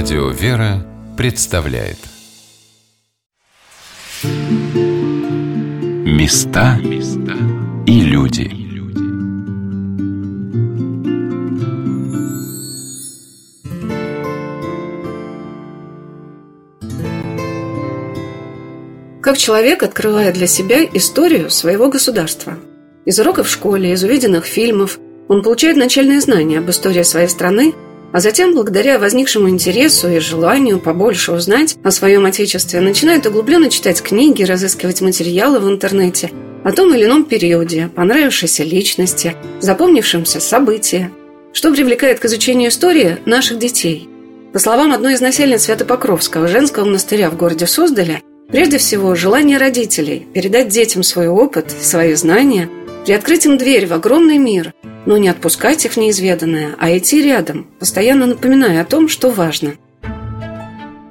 Радио «Вера» представляет Места и люди Как человек открывает для себя историю своего государства. Из уроков в школе, из увиденных фильмов он получает начальные знания об истории своей страны – а затем, благодаря возникшему интересу и желанию побольше узнать о своем Отечестве, начинает углубленно читать книги, разыскивать материалы в интернете о том или ином периоде, понравившейся личности, запомнившемся события, что привлекает к изучению истории наших детей. По словам одной из насельниц Свято-Покровского женского монастыря в городе Суздале, прежде всего желание родителей передать детям свой опыт, свои знания, приоткрыть им дверь в огромный мир – но не отпускать их в неизведанное, а идти рядом, постоянно напоминая о том, что важно.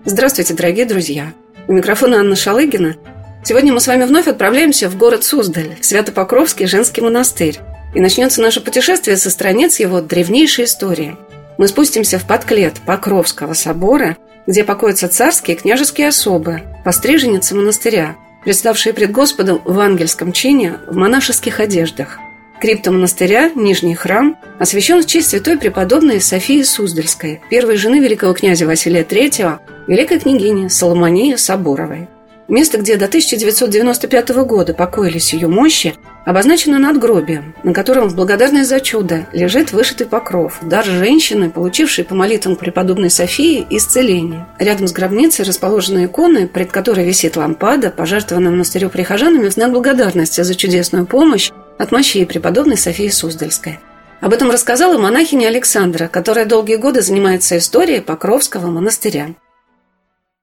Здравствуйте, дорогие друзья! У микрофона Анна Шалыгина. Сегодня мы с вами вновь отправляемся в город Суздаль, в Свято-Покровский женский монастырь. И начнется наше путешествие со страниц его древнейшей истории. Мы спустимся в подклет Покровского собора, где покоятся царские и княжеские особы, постриженицы монастыря, представшие пред Господом в ангельском чине в монашеских одеждах – Крипта монастыря, Нижний храм, освящен в честь святой преподобной Софии Суздальской, первой жены великого князя Василия III, великой княгини Соломонии Соборовой. Место, где до 1995 года покоились ее мощи, обозначено надгробием, на котором в благодарность за чудо лежит вышитый покров, дар женщины, получившей по молитвам преподобной Софии исцеление. Рядом с гробницей расположены иконы, пред которой висит лампада, пожертвованная монастырю прихожанами в знак благодарности за чудесную помощь от мощей преподобной Софии Суздальской. Об этом рассказала монахиня Александра, которая долгие годы занимается историей Покровского монастыря.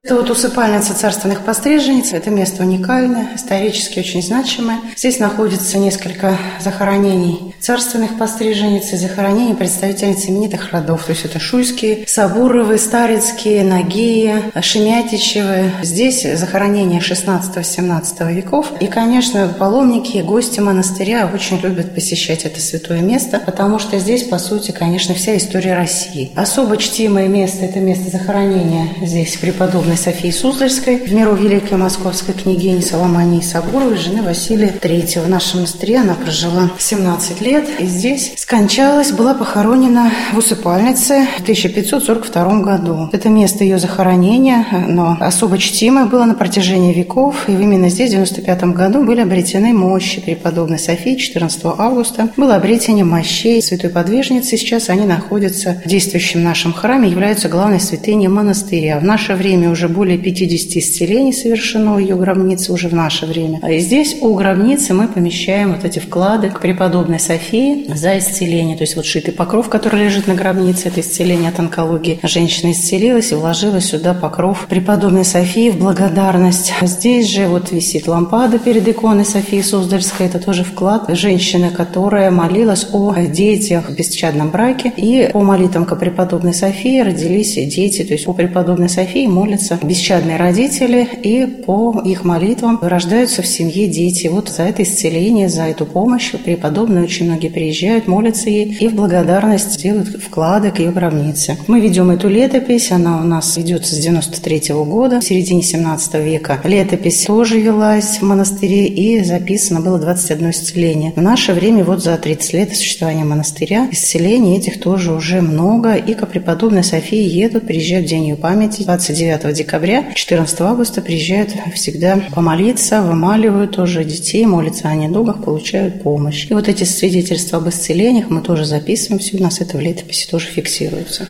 Это вот усыпальница царственных постриженниц. Это место уникальное, исторически очень значимое. Здесь находится несколько захоронений царственных постриженниц и захоронений представительниц именитых родов. То есть это Шуйские, Сабуровы, Старицкие, Нагии, Шемятичевы. Здесь захоронения 16-17 веков. И, конечно, паломники, гости монастыря очень любят посещать это святое место, потому что здесь, по сути, конечно, вся история России. Особо чтимое место – это место захоронения здесь преподобной Анны Софии Суздальской, в миру великой московской княгини Соломонии Сабуровой, жены Василия III. В нашем монастыре она прожила 17 лет и здесь скончалась, была похоронена в усыпальнице в 1542 году. Это место ее захоронения, но особо чтимое было на протяжении веков, и именно здесь в 95 году были обретены мощи преподобной Софии 14 августа. Было обретение мощей святой подвижницы. Сейчас они находятся в действующем нашем храме, являются главной святыней монастыря. В наше время уже уже более 50 исцелений совершено ее гробницы уже в наше время. А и здесь у гробницы мы помещаем вот эти вклады к преподобной Софии за исцеление. То есть вот шитый покров, который лежит на гробнице, это исцеление от онкологии. Женщина исцелилась и вложила сюда покров преподобной Софии в благодарность. Здесь же вот висит лампада перед иконой Софии Суздальской. Это тоже вклад женщины, которая молилась о детях в бесчадном браке. И по молитвам к преподобной Софии родились дети. То есть у преподобной Софии молятся рождаются бесчадные родители, и по их молитвам рождаются в семье дети. Вот за это исцеление, за эту помощь преподобные очень многие приезжают, молятся ей и в благодарность делают вклады к ее гробнице. Мы ведем эту летопись, она у нас ведется с 93 -го года, в середине 17 века. Летопись тоже велась в монастыре и записано было 21 исцеление. В наше время вот за 30 лет существования монастыря исцелений этих тоже уже много, и к преподобной Софии едут, приезжают в день ее памяти 29 декабря декабря, 14 августа приезжают всегда помолиться, вымаливают тоже детей, молятся о недугах, получают помощь. И вот эти свидетельства об исцелениях мы тоже записываем, все у нас это в летописи тоже фиксируется.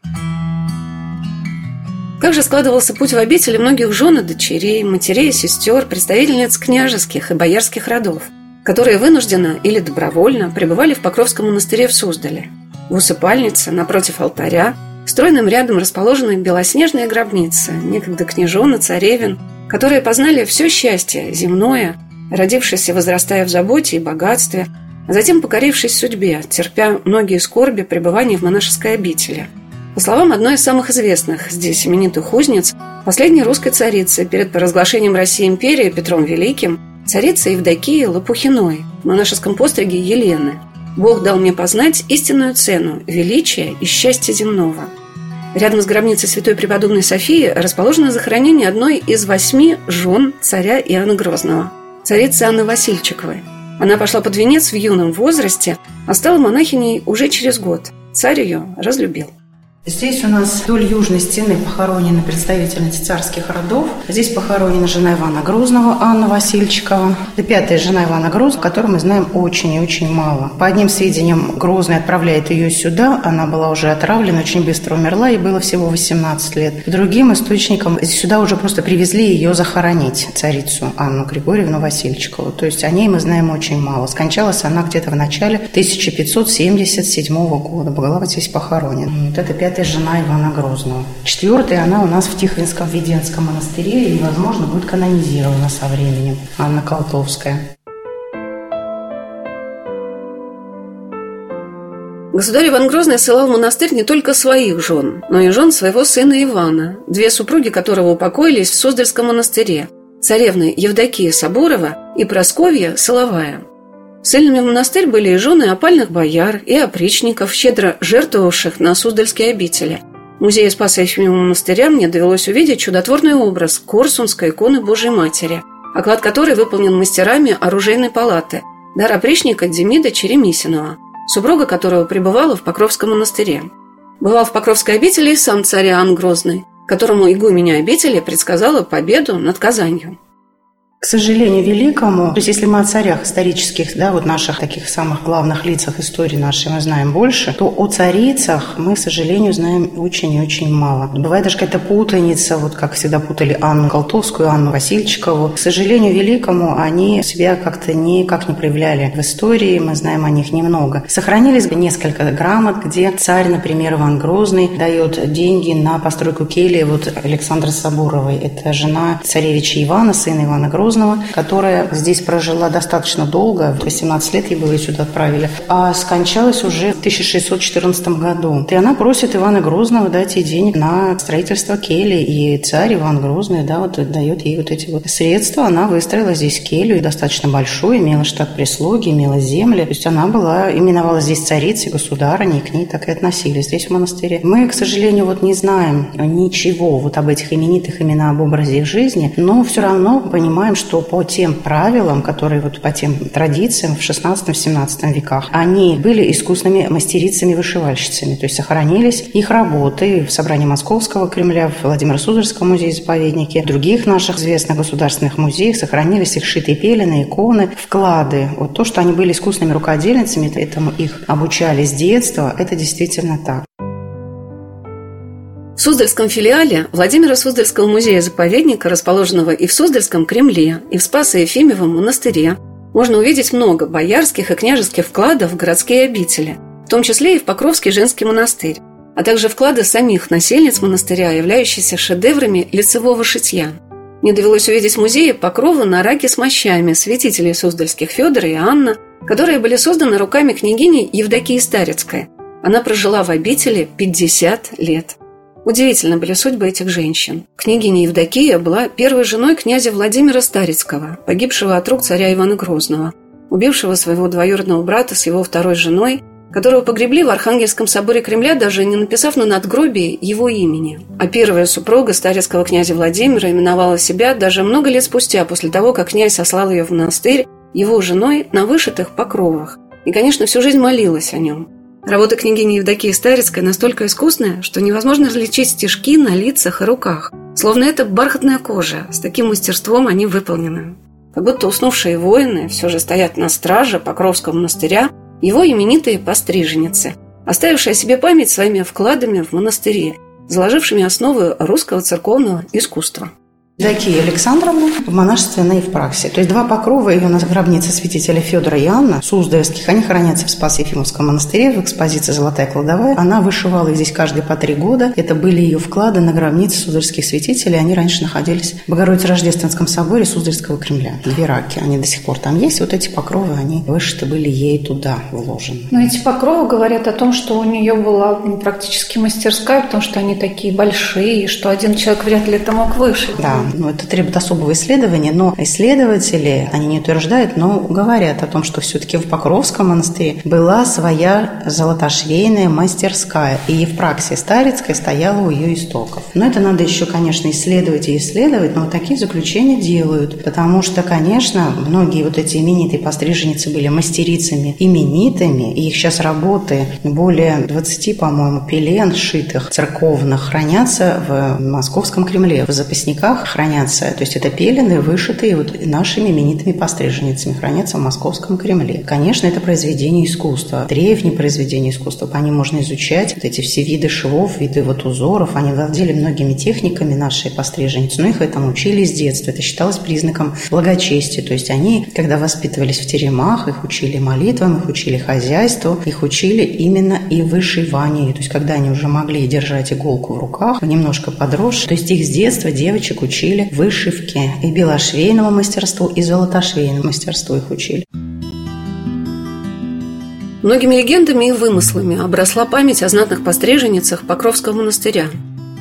Как же складывался путь в обители многих жен и дочерей, матерей сестер, представительниц княжеских и боярских родов, которые вынужденно или добровольно пребывали в Покровском монастыре в Суздале, в усыпальнице напротив алтаря, Стройным рядом расположены белоснежные гробницы, некогда княжон царевин, которые познали все счастье земное, родившись и возрастая в заботе и богатстве, а затем покорившись судьбе, терпя многие скорби пребывания в монашеской обители. По словам одной из самых известных здесь именитых узниц, последней русской царицы перед поразглашением России империи Петром Великим, царица Евдокии Лопухиной в монашеском постриге Елены – Бог дал мне познать истинную цену, величия и счастья земного. Рядом с гробницей святой преподобной Софии расположено захоронение одной из восьми жен царя Иоанна Грозного, царицы Анны Васильчиковой. Она пошла под венец в юном возрасте, а стала монахиней уже через год. Царь ее разлюбил. Здесь у нас вдоль южной стены похоронены представительницы царских родов. Здесь похоронена жена Ивана Грозного, Анна Васильчикова. Это пятая жена Ивана Грозного, которую мы знаем очень и очень мало. По одним сведениям, Грозный отправляет ее сюда. Она была уже отравлена, очень быстро умерла, и было всего 18 лет. По другим источникам, сюда уже просто привезли ее захоронить, царицу Анну Григорьевну Васильчикову. То есть о ней мы знаем очень мало. Скончалась она где-то в начале 1577 года. Была вот здесь похоронена. Вот это пятая это жена Ивана Грозного. Четвертая, она у нас в Тихвинском Веденском монастыре и, возможно, будет канонизирована со временем. Анна Колтовская. Государь Иван Грозный ссылал в монастырь не только своих жен, но и жен своего сына Ивана, две супруги которого упокоились в Суздальском монастыре, царевны Евдокия Соборова и Просковья Соловая – Ссыльными в монастырь были и жены опальных бояр, и опричников, щедро жертвовавших на Суздальские обители. В музее Спаса Ефимова монастыря мне довелось увидеть чудотворный образ Корсунской иконы Божьей Матери, оклад которой выполнен мастерами оружейной палаты, дар опричника Демида Черемисинова, супруга которого пребывала в Покровском монастыре. Бывал в Покровской обители и сам царь Иоанн Грозный, которому игуменя обители предсказала победу над Казанью. К сожалению, великому, то есть если мы о царях исторических, да, вот наших таких самых главных лицах истории нашей мы знаем больше, то о царицах мы, к сожалению, знаем очень и очень мало. Бывает даже какая-то путаница, вот как всегда путали Анну Колтовскую, Анну Васильчикову. К сожалению, великому они себя как-то никак не проявляли в истории, мы знаем о них немного. Сохранились несколько грамот, где царь, например, Иван Грозный дает деньги на постройку кельи вот Александра Соборовой. Это жена царевича Ивана, сына Ивана Грозного, Грозного, которая здесь прожила достаточно долго, 18 лет ей было, сюда отправили, а скончалась уже в 1614 году. И она просит Ивана Грозного дать ей денег на строительство кельи, и царь Иван Грозный, да, вот дает ей вот эти вот средства. Она выстроила здесь келью, достаточно большую, имела штат прислуги, имела земли. То есть она была, именовала здесь царицей, государыней, к ней так и относились здесь в монастыре. Мы, к сожалению, вот не знаем ничего вот об этих именитых имена, об образе их жизни, но все равно понимаем, что по тем правилам, которые вот по тем традициям в 16-17 веках, они были искусными мастерицами-вышивальщицами, то есть сохранились их работы в собрании Московского Кремля, в Владимиро-Суздальском музее-заповеднике, в других наших известных государственных музеях сохранились их шитые пелены, иконы, вклады. Вот то, что они были искусными рукодельницами, этому их обучали с детства, это действительно так. В Суздальском филиале Владимира Суздальского музея-заповедника, расположенного и в Суздальском Кремле, и в Спасо-Ефимовом монастыре, можно увидеть много боярских и княжеских вкладов в городские обители, в том числе и в Покровский женский монастырь, а также вклады самих насельниц монастыря, являющиеся шедеврами лицевого шитья. Мне довелось увидеть в музее покровы на раке с мощами святителей Суздальских Федора и Анна, которые были созданы руками княгини Евдокии Старицкой. Она прожила в обители 50 лет. Удивительно были судьбы этих женщин. Княгиня Евдокия была первой женой князя Владимира Старицкого, погибшего от рук царя Ивана Грозного, убившего своего двоюродного брата с его второй женой, которого погребли в Архангельском соборе Кремля, даже не написав на надгробии его имени. А первая супруга старецкого князя Владимира именовала себя даже много лет спустя, после того, как князь сослал ее в монастырь, его женой на вышитых покровах. И, конечно, всю жизнь молилась о нем. Работа княгини Евдокии Старицкой настолько искусная, что невозможно различить стежки на лицах и руках. Словно это бархатная кожа, с таким мастерством они выполнены. Как будто уснувшие воины все же стоят на страже Покровского монастыря, его именитые постриженицы, оставившие себе память своими вкладами в монастыре, заложившими основы русского церковного искусства. Евдокия Александровна в монашестве на Евпраксии. То есть два покрова ее на гробнице святителя Федора и Анна Суздальских, они хранятся в Спас-Ефимовском монастыре в экспозиции «Золотая кладовая». Она вышивала их здесь каждые по три года. Это были ее вклады на гробнице суздальских святителей. Они раньше находились в Богородице-Рождественском соборе Суздальского Кремля. Две раки, они до сих пор там есть. Вот эти покровы, они вышиты были ей туда вложены. Но эти покровы говорят о том, что у нее была практически мастерская, потому что они такие большие, что один человек вряд ли это мог вышить. Да, ну, это требует особого исследования, но исследователи, они не утверждают, но говорят о том, что все-таки в Покровском монастыре была своя золотошвейная мастерская, и Евпраксия Старицкая стояла у ее истоков. Но это надо еще, конечно, исследовать и исследовать, но вот такие заключения делают, потому что, конечно, многие вот эти именитые постриженницы были мастерицами именитыми, и их сейчас работы более 20, по-моему, пелен шитых церковных хранятся в Московском Кремле, в запасниках хранятся, то есть это пелены, вышитые вот нашими именитыми постриженницами, хранятся в Московском Кремле. Конечно, это произведение искусства, древние произведения искусства, по ним можно изучать вот эти все виды швов, виды вот узоров, они владели многими техниками нашей постриженницы, но их этому учили с детства, это считалось признаком благочестия, то есть они, когда воспитывались в теремах, их учили молитвам, их учили хозяйству, их учили именно и вышиванию, то есть когда они уже могли держать иголку в руках, немножко подросшие, то есть их с детства девочек учили вышивке и белошвейному мастерству, и золотошвейному мастерству их учили. Многими легендами и вымыслами обросла память о знатных постриженницах Покровского монастыря.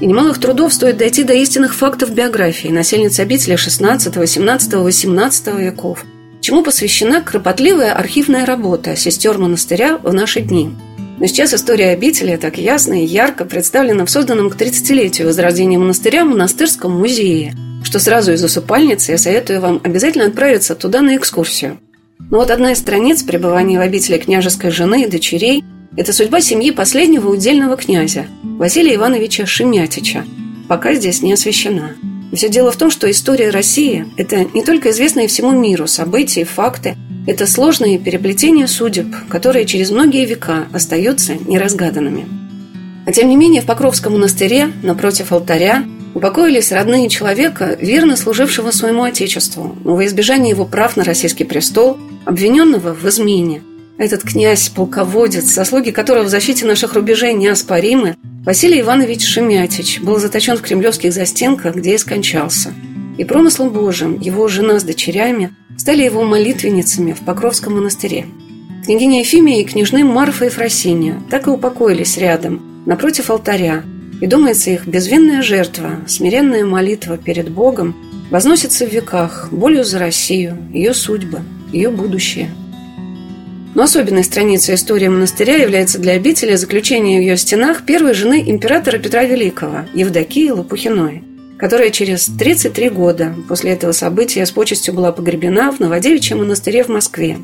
И немалых трудов стоит дойти до истинных фактов биографии насельниц обители XVI, XVII, XVIII веков, чему посвящена кропотливая архивная работа сестер монастыря в наши дни. Но сейчас история обители так ясно и ярко представлена в созданном к 30-летию возрождения монастыря монастырском музее, что сразу из усыпальницы я советую вам обязательно отправиться туда на экскурсию – но вот одна из страниц пребывания в обители княжеской жены и дочерей – это судьба семьи последнего удельного князя, Василия Ивановича Шемятича, пока здесь не освещена. Все дело в том, что история России – это не только известные всему миру события и факты, это сложные переплетения судеб, которые через многие века остаются неразгаданными. А тем не менее в Покровском монастыре, напротив алтаря, упокоились родные человека, верно служившего своему отечеству, но во избежание его прав на российский престол – обвиненного в измене. Этот князь, полководец, заслуги которого в защите наших рубежей неоспоримы, Василий Иванович Шемятич был заточен в кремлевских застенках, где и скончался. И промыслом Божьим его жена с дочерями стали его молитвенницами в Покровском монастыре. Княгиня Ефимия и княжны Марфа и Фросиния так и упокоились рядом, напротив алтаря, и, думается, их безвинная жертва, смиренная молитва перед Богом возносится в веках болью за Россию, ее судьбы, ее будущее. Но особенной страницей истории монастыря является для обители заключение в ее стенах первой жены императора Петра Великого, Евдокии Лопухиной, которая через 33 года после этого события с почестью была погребена в Новодевичьем монастыре в Москве.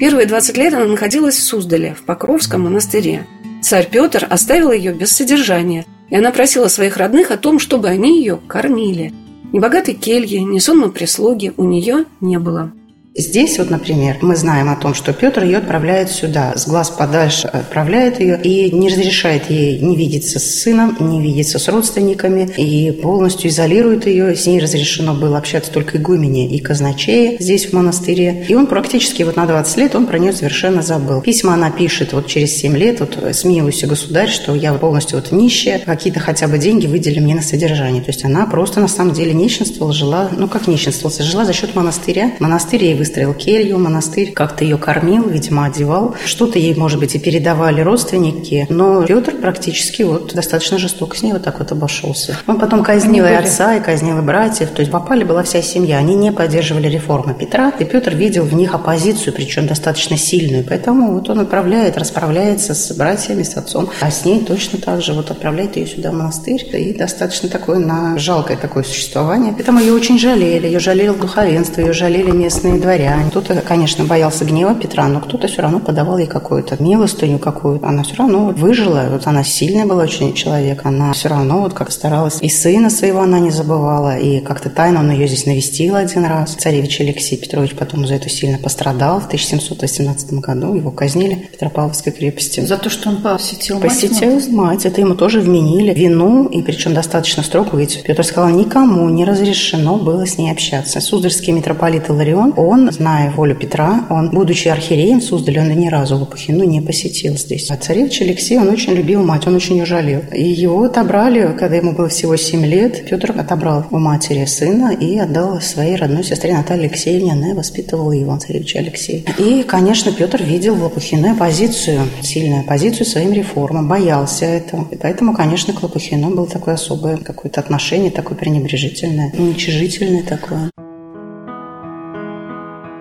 Первые 20 лет она находилась в Суздале, в Покровском монастыре. Царь Петр оставил ее без содержания, и она просила своих родных о том, чтобы они ее кормили. Ни богатой кельи, ни сонной прислуги у нее не было. Здесь вот, например, мы знаем о том, что Петр ее отправляет сюда, с глаз подальше отправляет ее и не разрешает ей не видеться с сыном, не видеться с родственниками и полностью изолирует ее. С ней разрешено было общаться только игумене и казначее здесь в монастыре. И он практически вот на 20 лет он про нее совершенно забыл. Письма она пишет вот через 7 лет, вот смилуйся, государь, что я полностью вот нищая, какие-то хотя бы деньги выдели мне на содержание. То есть она просто на самом деле нищенствовала, жила, ну как нищенствовала, жила за счет монастыря. Монастырь ей выстроил келью, монастырь как-то ее кормил, видимо, одевал. Что-то ей, может быть, и передавали родственники, но Петр практически вот достаточно жестоко с ней вот так вот обошелся. Он потом казнил и отца, и казнил и братьев, то есть попали была вся семья. Они не поддерживали реформы Петра, и Петр видел в них оппозицию, причем достаточно сильную. Поэтому вот он отправляет, расправляется с братьями, с отцом, а с ней точно так же вот отправляет ее сюда в монастырь. И достаточно такое на жалкое такое существование. Поэтому ее очень жалели, ее жалели духовенство, ее жалели местные дворяне. Кто-то, конечно, боялся гнева Петра, но кто-то все равно подавал ей какую-то милостыню какую-то. Она все равно вот выжила. Вот она сильная была очень человек. Она все равно вот как старалась. И сына своего она не забывала. И как-то тайно он ее здесь навестил один раз. Царевич Алексей Петрович потом за это сильно пострадал. В 1718 году его казнили в Петропавловской крепости. За то, что он посетил мать? Посетил мать. Это ему тоже вменили вину. И причем достаточно строго. Ведь Петр сказал, никому не разрешено было с ней общаться. Суздальский митрополит Иларион, он он, зная волю Петра, он, будучи архиереем Суздале, он ни разу Лопухину не посетил здесь. А царевич Алексей, он очень любил мать, он очень ее жалел. И его отобрали, когда ему было всего 7 лет. Петр отобрал у матери сына и отдал своей родной сестре Наталье Алексеевне. Она воспитывала его, царевич Алексей. И, конечно, Петр видел в Лопухиной оппозицию, сильную оппозицию своим реформам, боялся этого. И поэтому, конечно, к Лопухину было такое особое какое-то отношение, такое пренебрежительное, уничижительное такое.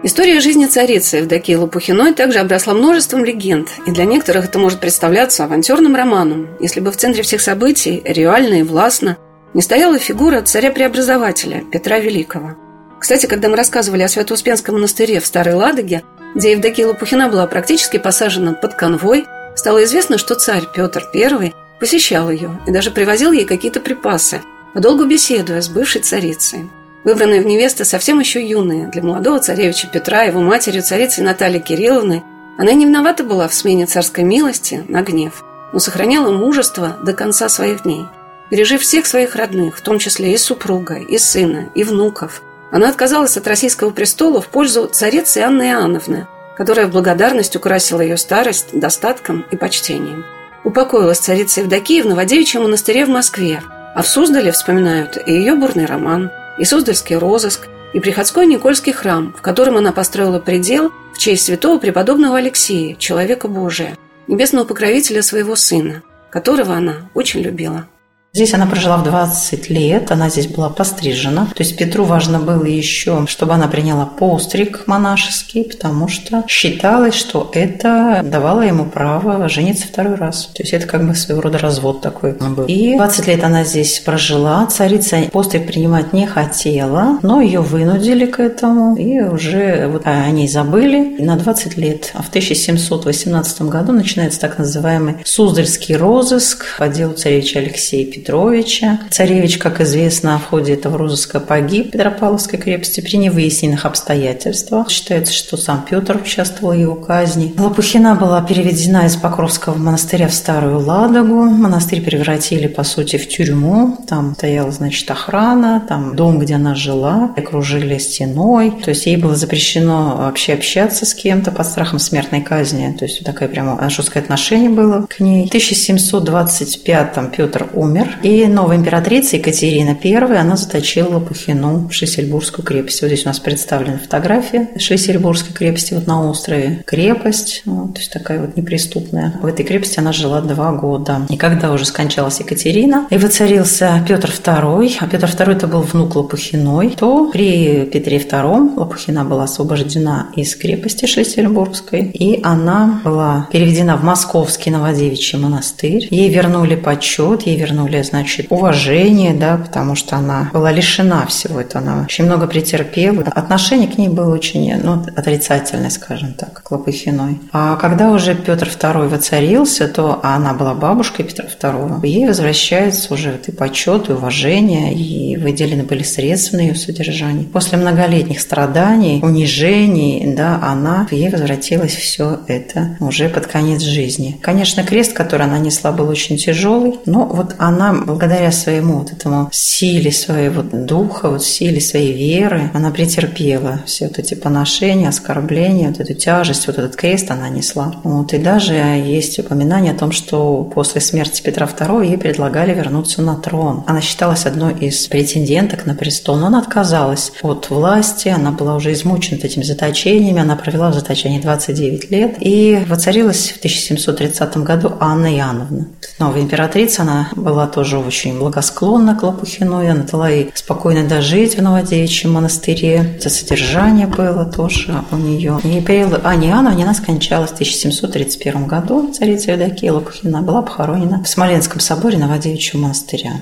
История жизни царицы Евдокии Лопухиной также обросла множеством легенд, и для некоторых это может представляться авантюрным романом, если бы в центре всех событий, реально и властно, не стояла фигура царя-преобразователя Петра Великого. Кстати, когда мы рассказывали о Свято-Успенском монастыре в Старой Ладоге, где Евдокия Лопухина была практически посажена под конвой, стало известно, что царь Петр I посещал ее и даже привозил ей какие-то припасы, подолгу беседуя с бывшей царицей. Выбранная в невесты совсем еще юная, для молодого царевича Петра, его матерью, царицей Натальи Кирилловны, она не виновата была в смене царской милости на гнев, но сохраняла мужество до конца своих дней. Пережив всех своих родных, в том числе и супруга, и сына, и внуков, она отказалась от российского престола в пользу царицы Анны Иоанновны, которая в благодарность украсила ее старость достатком и почтением. Упокоилась царица Евдокия в Новодевичьем монастыре в Москве, а в Суздале вспоминают и ее бурный роман – и Суздальский розыск, и Приходской Никольский храм, в котором она построила предел в честь святого преподобного Алексея, человека Божия, небесного покровителя своего сына, которого она очень любила. Здесь она прожила в 20 лет, она здесь была пострижена. То есть Петру важно было еще, чтобы она приняла постриг монашеский, потому что считалось, что это давало ему право жениться второй раз. То есть это как бы своего рода развод такой был. И 20 лет она здесь прожила. Царица постриг принимать не хотела, но ее вынудили к этому, и уже вот о ней забыли на 20 лет. А в 1718 году начинается так называемый Суздальский розыск по делу царевича Алексея Петровича. Царевич, как известно, в ходе этого розыска погиб в Петропавловской крепости при невыясненных обстоятельствах. Считается, что сам Петр участвовал в его казни. Лопухина была переведена из Покровского монастыря в Старую Ладогу. Монастырь превратили, по сути, в тюрьму. Там стояла, значит, охрана, там дом, где она жила, окружили стеной. То есть ей было запрещено вообще общаться с кем-то под страхом смертной казни. То есть такое прямо жесткое отношение было к ней. В 1725 Петр умер, умер. И новая императрица Екатерина I, она заточила Лопухину в Шлиссельбургскую крепость. Вот здесь у нас представлена фотография Шлиссельбургской крепости вот на острове. Крепость, вот, то есть такая вот неприступная. В этой крепости она жила два года. И когда уже скончалась Екатерина, и воцарился Петр II, а Петр II это был внук Лопухиной, то при Петре II Лопухина была освобождена из крепости Шлиссельбургской, и она была переведена в Московский Новодевичий монастырь. Ей вернули почет, ей вернули более, значит, уважение, да, потому что она была лишена всего этого. Она очень много претерпела. Отношение к ней было очень, ну, отрицательное, скажем так, к Лопухиной. А когда уже Петр II воцарился, то она была бабушкой Петра II. Ей возвращается уже вот и почет, и уважение, и выделены были средства на ее содержание. После многолетних страданий, унижений, да, она, ей возвратилось все это уже под конец жизни. Конечно, крест, который она несла, был очень тяжелый, но вот она благодаря своему вот этому силе своего духа, вот силе своей веры, она претерпела все вот эти поношения, оскорбления, вот эту тяжесть, вот этот крест она несла. Вот, и даже есть упоминание о том, что после смерти Петра II ей предлагали вернуться на трон. Она считалась одной из претенденток на престол, но она отказалась от власти, она была уже измучена этими заточениями, она провела в заточении 29 лет и воцарилась в 1730 году Анна Иоанновна. Новая императрица, она была тоже очень благосклонна к Лопухиной. Она дала ей спокойно дожить в Новодевичьем монастыре. Это содержание было тоже у нее. И при Ане Иоанновне она скончалась в 1731 году. Царица Евдокия Лопухина была похоронена в Смоленском соборе Новодевичьего монастыря.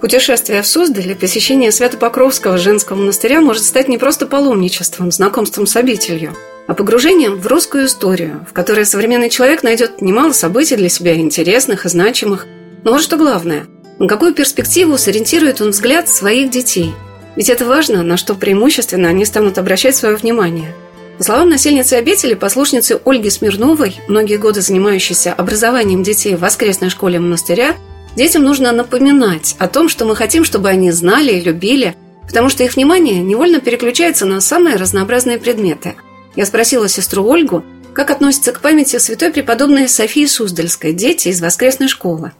Путешествие в Суздаль и посещение Свято-Покровского женского монастыря может стать не просто паломничеством, знакомством с обителью – а погружением в русскую историю, в которой современный человек найдет немало событий для себя интересных и значимых. Но вот что главное, на какую перспективу сориентирует он взгляд своих детей. Ведь это важно, на что преимущественно они станут обращать свое внимание. По словам насельницы обители, послушницы Ольги Смирновой, многие годы занимающейся образованием детей в воскресной школе монастыря, детям нужно напоминать о том, что мы хотим, чтобы они знали и любили, потому что их внимание невольно переключается на самые разнообразные предметы. Я спросила сестру Ольгу, как относится к памяти святой преподобной Софии Суздальской дети из воскресной школы.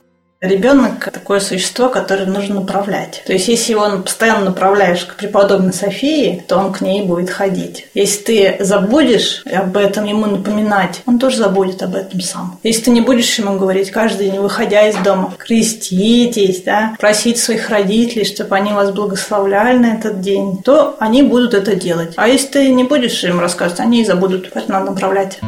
Ребенок – такое существо, которое нужно направлять. То есть, если его постоянно направляешь к преподобной Софии, то он к ней будет ходить. Если ты забудешь об этом ему напоминать, он тоже забудет об этом сам. Если ты не будешь ему говорить каждый день, выходя из дома, креститесь, да, просить своих родителей, чтобы они вас благословляли на этот день, то они будут это делать. А если ты не будешь им рассказывать, они и забудут. Поэтому надо направлять.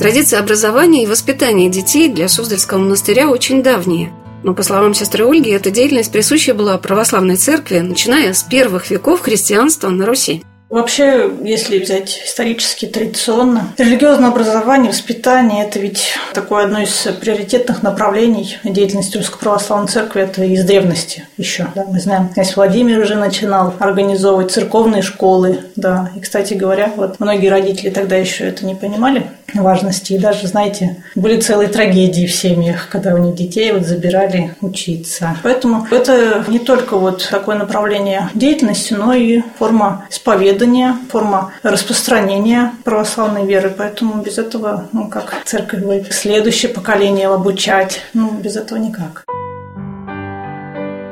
Традиции образования и воспитания детей для Суздальского монастыря очень давние. Но, по словам сестры Ольги, эта деятельность присуща была православной церкви, начиная с первых веков христианства на Руси. Вообще, если взять исторически, традиционно, религиозное образование, воспитание – это ведь такое одно из приоритетных направлений деятельности Русской Православной Церкви. Это из древности еще. Да, мы знаем, князь Владимир уже начинал организовывать церковные школы. Да. И, кстати говоря, вот многие родители тогда еще это не понимали важности. И даже, знаете, были целые трагедии в семьях, когда у них детей вот забирали учиться. Поэтому это не только вот такое направление деятельности, но и форма исповедания исповедания, форма распространения православной веры. Поэтому без этого, ну, как церковь говорит, следующее поколение обучать, ну, без этого никак.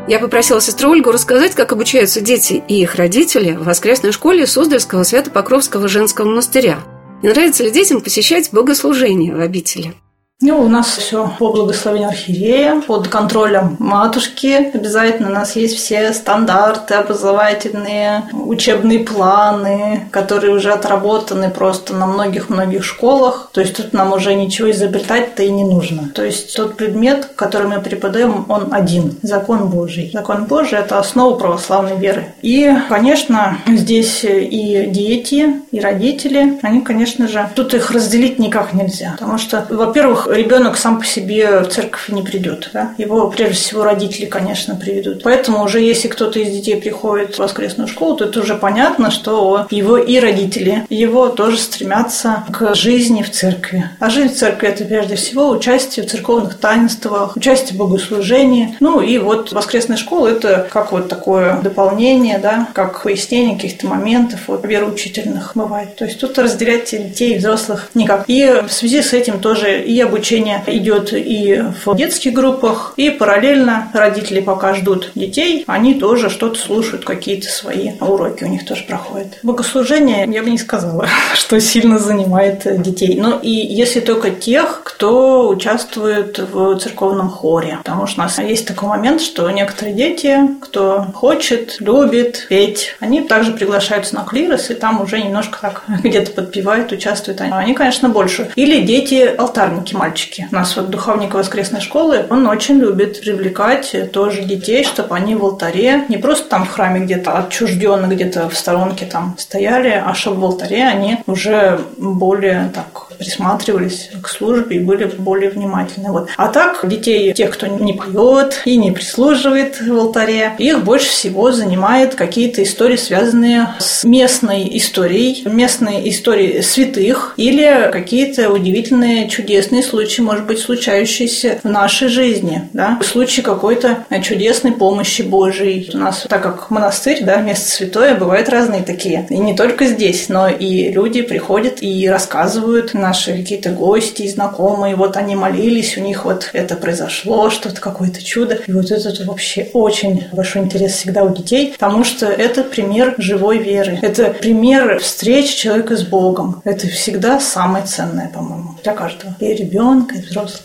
Я попросила сестру Ольгу рассказать, как обучаются дети и их родители в воскресной школе Суздальского Свято-Покровского женского монастыря. И нравится ли детям посещать богослужение в обители? Ну, у нас все по благословению архиерея, под контролем матушки. Обязательно у нас есть все стандарты образовательные, учебные планы, которые уже отработаны просто на многих-многих школах. То есть тут нам уже ничего изобретать-то и не нужно. То есть тот предмет, который мы преподаем, он один – закон Божий. Закон Божий – это основа православной веры. И, конечно, здесь и дети, и родители, они, конечно же, тут их разделить никак нельзя. Потому что, во-первых, ребенок сам по себе в церковь не придет. Да? Его прежде всего родители, конечно, приведут. Поэтому уже если кто-то из детей приходит в воскресную школу, то это уже понятно, что его и родители его тоже стремятся к жизни в церкви. А жизнь в церкви – это прежде всего участие в церковных таинствах, участие в богослужении. Ну и вот воскресная школа – это как вот такое дополнение, да, как пояснение каких-то моментов вот, вероучительных бывает. То есть тут разделять детей и взрослых никак. И в связи с этим тоже и обучение обучение идет и в детских группах, и параллельно родители пока ждут детей, они тоже что-то слушают, какие-то свои уроки у них тоже проходят. Богослужение, я бы не сказала, что сильно занимает детей. Но и если только тех, кто участвует в церковном хоре. Потому что у нас есть такой момент, что некоторые дети, кто хочет, любит петь, они также приглашаются на клирос, и там уже немножко так где-то подпевают, участвуют. Они, конечно, больше. Или дети алтарники, мальчики. У нас вот духовник воскресной школы, он очень любит привлекать тоже детей, чтобы они в алтаре, не просто там в храме где-то отчужденно, где-то в сторонке там стояли, а чтобы в алтаре они уже более так присматривались к службе и были более внимательны. Вот. А так, детей, тех, кто не поет и не прислуживает в алтаре, их больше всего занимает какие-то истории, связанные с местной историей, местной историей святых или какие-то удивительные, чудесные случаи, может быть, случающиеся в нашей жизни. Да? Случаи какой-то чудесной помощи Божией. У нас, так как монастырь, да, место святое, бывают разные такие. И не только здесь, но и люди приходят и рассказывают на наши какие-то гости знакомые, вот они молились, у них вот это произошло, что-то, какое-то чудо. И вот это вообще очень большой интерес всегда у детей, потому что это пример живой веры. Это пример встречи человека с Богом. Это всегда самое ценное, по-моему, для каждого. И ребенка, и взрослого.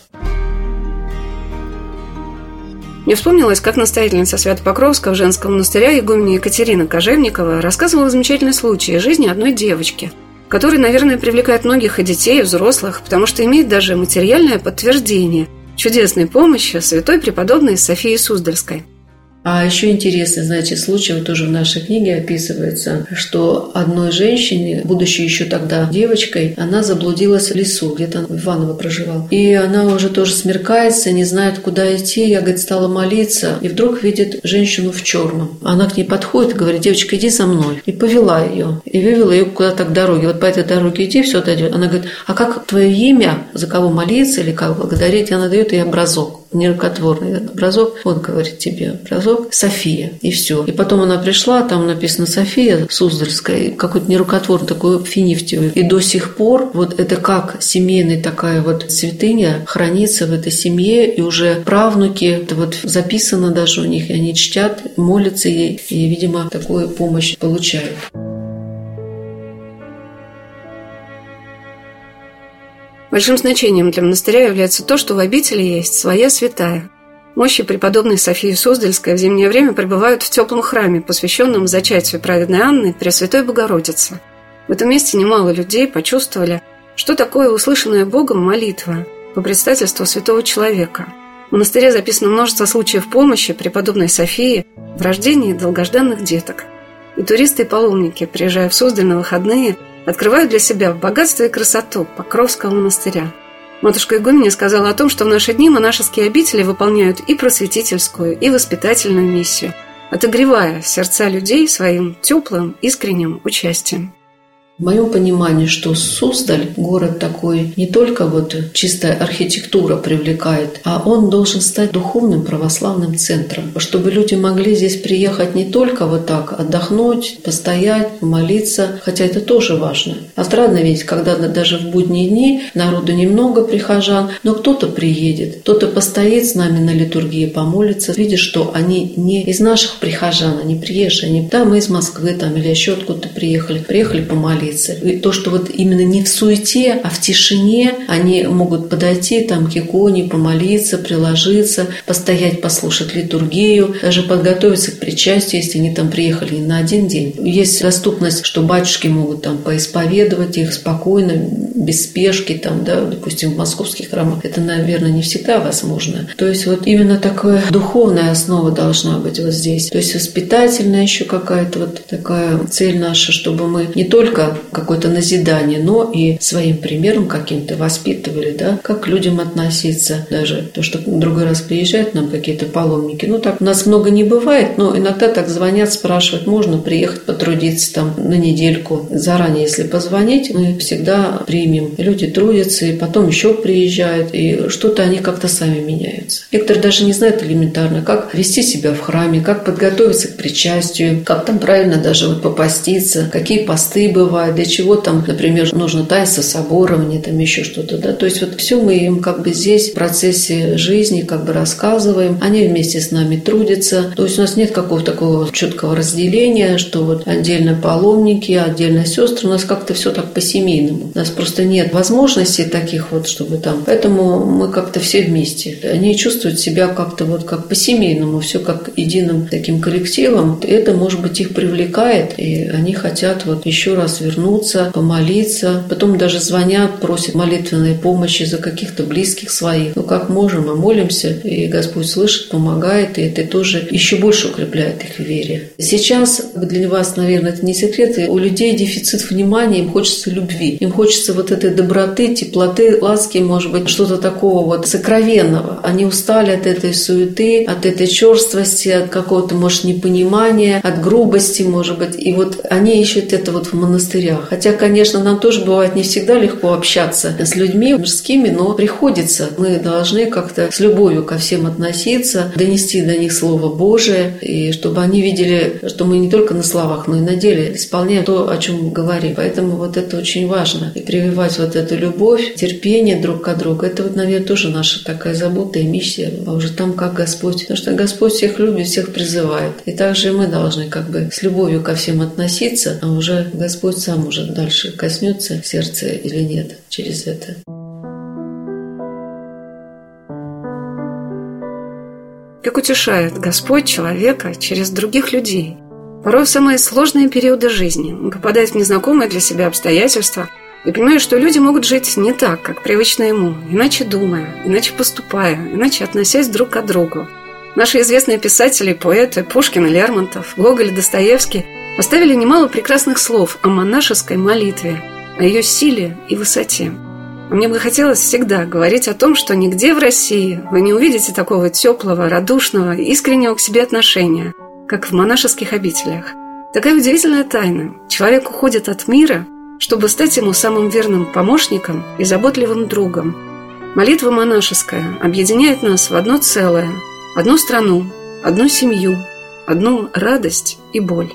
Мне вспомнилось, как настоятельница Свято-Покровского женского монастыря игумения Екатерина Кожевникова рассказывала замечательный случай жизни одной девочки – который, наверное, привлекает многих и детей, и взрослых, потому что имеет даже материальное подтверждение чудесной помощи святой преподобной Софии Суздальской. А еще интересный, значит, случай, вот тоже в нашей книге описывается, что одной женщине, будучи еще тогда девочкой, она заблудилась в лесу, где-то в Иваново проживала. И она уже тоже смеркается, не знает, куда идти. Я, говорит, стала молиться, и вдруг видит женщину в черном. Она к ней подходит и говорит, девочка, иди за мной. И повела ее. И вывела ее куда-то к дороге. Вот по этой дороге иди, все дойдет. Она говорит, а как твое имя, за кого молиться или как благодарить? Она дает ей образок нерукотворный образок, он говорит тебе образок София, и все. И потом она пришла, там написано София Суздальская, какой-то нерукотворный такой финифтевый. И до сих пор вот это как семейная такая вот святыня хранится в этой семье, и уже правнуки, это вот записано даже у них, и они чтят, молятся ей, и, видимо, такую помощь получают. Большим значением для монастыря является то, что в обители есть своя святая. Мощи преподобной Софии Суздальской в зимнее время пребывают в теплом храме, посвященном зачатию праведной Анны Пресвятой Богородицы. В этом месте немало людей почувствовали, что такое услышанная Богом молитва по предстательству святого человека. В монастыре записано множество случаев помощи преподобной Софии в рождении долгожданных деток. И туристы и паломники, приезжая в Суздаль на выходные – открывают для себя богатство и красоту Покровского монастыря. Матушка Игуменя сказала о том, что в наши дни монашеские обители выполняют и просветительскую, и воспитательную миссию, отогревая сердца людей своим теплым, искренним участием. В моем понимании, что Суздаль, город такой, не только вот чистая архитектура привлекает, а он должен стать духовным православным центром, чтобы люди могли здесь приехать не только вот так отдохнуть, постоять, помолиться, хотя это тоже важно. А странно ведь, когда даже в будние дни народу немного прихожан, но кто-то приедет, кто-то постоит с нами на литургии, помолится, видишь, что они не из наших прихожан, они приезжие, они, да, мы из Москвы там или еще откуда-то приехали, приехали помолиться, молиться. И то, что вот именно не в суете, а в тишине они могут подойти там к иконе, помолиться, приложиться, постоять, послушать литургию, даже подготовиться к причастию, если они там приехали не на один день. Есть доступность, что батюшки могут там поисповедовать их спокойно, без спешки, там, да, допустим, в московских храмах. Это, наверное, не всегда возможно. То есть вот именно такая духовная основа должна быть вот здесь. То есть воспитательная еще какая-то вот такая цель наша, чтобы мы не только какое-то назидание, но и своим примером каким-то воспитывали, да, как к людям относиться. Даже то, что другой раз приезжают нам какие-то паломники. Ну, так у нас много не бывает, но иногда так звонят, спрашивают, можно приехать потрудиться там на недельку. Заранее, если позвонить, мы всегда примем. Люди трудятся, и потом еще приезжают, и что-то они как-то сами меняются. Некоторые даже не знают элементарно, как вести себя в храме, как подготовиться к причастию, как там правильно даже вот попаститься, какие посты бывают, бывает, для чего там, например, нужно таинство соборование, там еще что-то, да, то есть вот все мы им как бы здесь в процессе жизни как бы рассказываем, они вместе с нами трудятся, то есть у нас нет какого-то такого четкого разделения, что вот отдельно паломники, отдельно сестры, у нас как-то все так по-семейному, у нас просто нет возможностей таких вот, чтобы там, поэтому мы как-то все вместе, они чувствуют себя как-то вот как по-семейному, все как единым таким коллективом, это, может быть, их привлекает, и они хотят вот еще раз вернуться вернуться, помолиться. Потом даже звонят, просят молитвенной помощи за каких-то близких своих. Ну, как можем, мы молимся, и Господь слышит, помогает, и это тоже еще больше укрепляет их в вере. Сейчас для вас, наверное, это не секрет, у людей дефицит внимания, им хочется любви, им хочется вот этой доброты, теплоты, ласки, может быть, что-то такого вот сокровенного. Они устали от этой суеты, от этой черствости, от какого-то, может, непонимания, от грубости, может быть. И вот они ищут это вот в монастыре монастырях. Хотя, конечно, нам тоже бывает не всегда легко общаться с людьми мужскими, но приходится. Мы должны как-то с любовью ко всем относиться, донести до них Слово Божие, и чтобы они видели, что мы не только на словах, но и на деле исполняем то, о чем мы говорим. Поэтому вот это очень важно. И прививать вот эту любовь, терпение друг к другу, это вот, наверное, тоже наша такая забота и миссия. А уже там как Господь. Потому что Господь всех любит, всех призывает. И также мы должны как бы с любовью ко всем относиться, а уже Господь сам сам уже дальше коснется сердца или нет через это. Как утешает Господь человека через других людей. Порой в самые сложные периоды жизни он попадает в незнакомые для себя обстоятельства и понимает, что люди могут жить не так, как привычно ему, иначе думая, иначе поступая, иначе относясь друг к другу. Наши известные писатели, поэты Пушкин и Лермонтов, Гоголь и Достоевский оставили немало прекрасных слов о монашеской молитве, о ее силе и высоте. Мне бы хотелось всегда говорить о том, что нигде в России вы не увидите такого теплого, радушного, искреннего к себе отношения, как в монашеских обителях. Такая удивительная тайна. Человек уходит от мира, чтобы стать ему самым верным помощником и заботливым другом. Молитва монашеская объединяет нас в одно целое, одну страну, одну семью, одну радость и боль.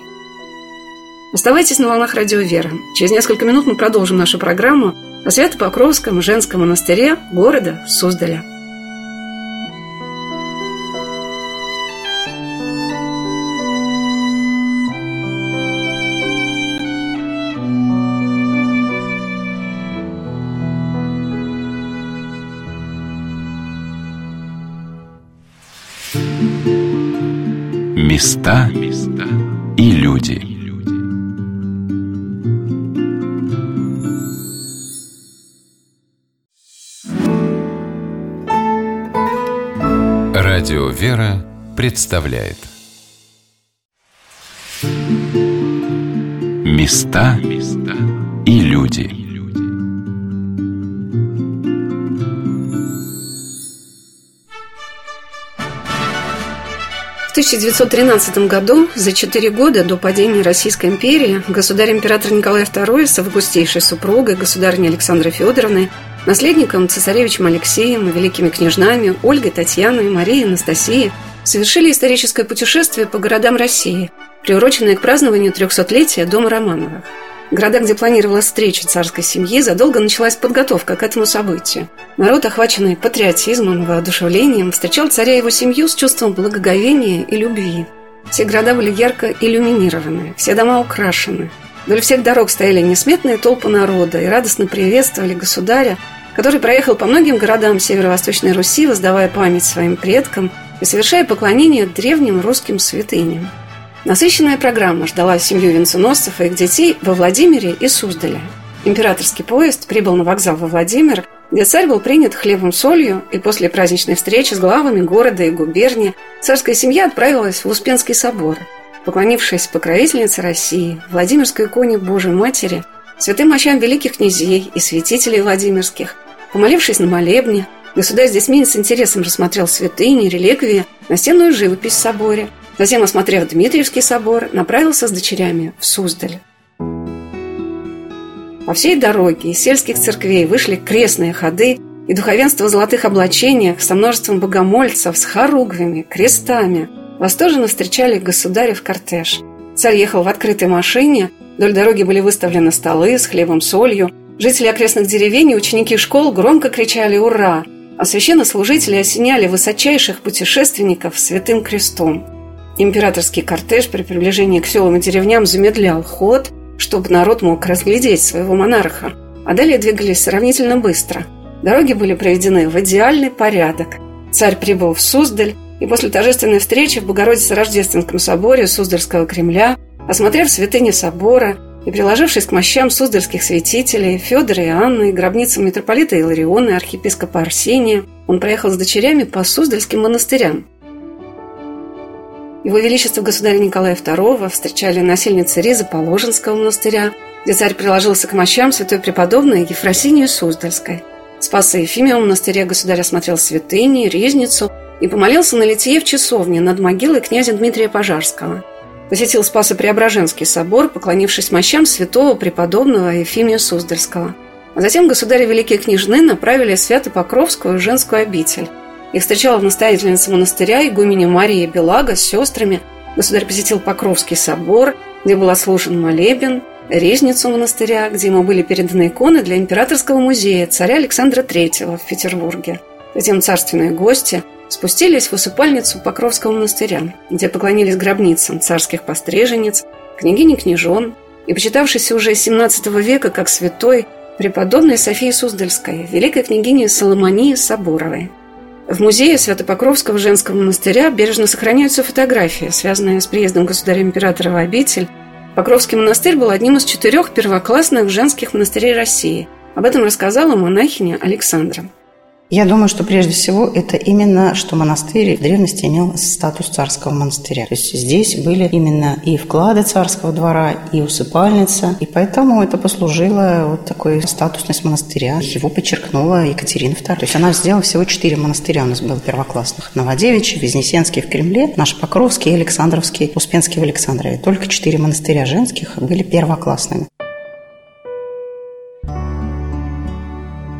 Оставайтесь на волнах радио «Вера». Через несколько минут мы продолжим нашу программу о Свято-Покровском женском монастыре города Суздаля. Места и люди. Радио «Вера» представляет Места и люди. В 1913 году, за четыре года до падения Российской империи, государь-император Николай II с августейшей супругой, государыней Александрой Федоровной, наследником цесаревичем Алексеем, великими княжнами Ольгой, Татьяной, Марией, Анастасией совершили историческое путешествие по городам России, приуроченное к празднованию трехсотлетия Дома Романовых. Города, где планировалась встреча царской семьи, задолго началась подготовка к этому событию. Народ, охваченный патриотизмом, воодушевлением, встречал царя и его семью с чувством благоговения и любви. Все города были ярко иллюминированы, все дома украшены. Вдоль всех дорог стояли несметные толпы народа и радостно приветствовали государя, который проехал по многим городам Северо-Восточной Руси, воздавая память своим предкам и совершая поклонение древним русским святыням. Насыщенная программа ждала семью венценосцев и их детей во Владимире и Суздале. Императорский поезд прибыл на вокзал во Владимир, где царь был принят хлебом солью, и после праздничной встречи с главами города и губернии царская семья отправилась в Успенский собор. Поклонившись покровительнице России, Владимирской иконе Божьей Матери, святым мощам великих князей и святителей Владимирских, помолившись на молебне, государь с детьми с интересом рассмотрел святыни, реликвии, настенную живопись в соборе – Затем, осмотрев Дмитриевский собор, направился с дочерями в Суздаль. По всей дороге из сельских церквей вышли крестные ходы и духовенство в золотых облачениях со множеством богомольцев, с хоругвями, крестами. Восторженно встречали государя в кортеж. Царь ехал в открытой машине, вдоль дороги были выставлены столы с хлебом, солью. Жители окрестных деревень и ученики школ громко кричали «Ура!», а священнослужители осеняли высочайших путешественников святым крестом. Императорский кортеж при приближении к селам и деревням замедлял ход, чтобы народ мог разглядеть своего монарха, а далее двигались сравнительно быстро. Дороги были приведены в идеальный порядок. Царь прибыл в Суздаль, и после торжественной встречи в Богородице-Рождественском соборе Суздальского Кремля, осмотрев святыни собора и приложившись к мощам суздальских святителей Федора и Анны, гробницам митрополита Илариона и архиепископа Арсения, он проехал с дочерями по Суздальским монастырям – его Величество государя Николая II встречали насельницы Ризы Положенского монастыря, где царь приложился к мощам святой преподобной Ефросинии Суздальской. В Спаса Ефимиевом монастыре государь осмотрел святыни, резницу и помолился на литье в часовне над могилой князя Дмитрия Пожарского. Посетил Спасо-Преображенский собор, поклонившись мощам святого преподобного Ефимия Суздальского. А затем государь и великие княжны направили Свято-Покровскую женскую обитель, их встречала настоятельница монастыря игуменя Мария Белага с сестрами. Государь посетил Покровский собор, где был ослужен молебен, резницу монастыря, где ему были переданы иконы для императорского музея царя Александра III в Петербурге. Затем царственные гости спустились в усыпальницу Покровского монастыря, где поклонились гробницам царских постриженец, княгини княжон и почитавшейся уже с 17 века как святой преподобной Софии Суздальской, великой княгини Соломонии Соборовой. В музее Свято-Покровского женского монастыря бережно сохраняются фотографии, связанные с приездом государя-императора в обитель. Покровский монастырь был одним из четырех первоклассных женских монастырей России. Об этом рассказала монахиня Александра. Я думаю, что прежде всего это именно, что монастырь в древности имел статус царского монастыря. То есть здесь были именно и вклады царского двора, и усыпальница, и поэтому это послужило вот такой статусность монастыря. Его подчеркнула Екатерина II. То есть она сделала всего четыре монастыря у нас было первоклассных. Новодевичий, Вознесенский в Кремле, наш Покровский, Александровский, Успенский в Александрове. Только четыре монастыря женских были первоклассными.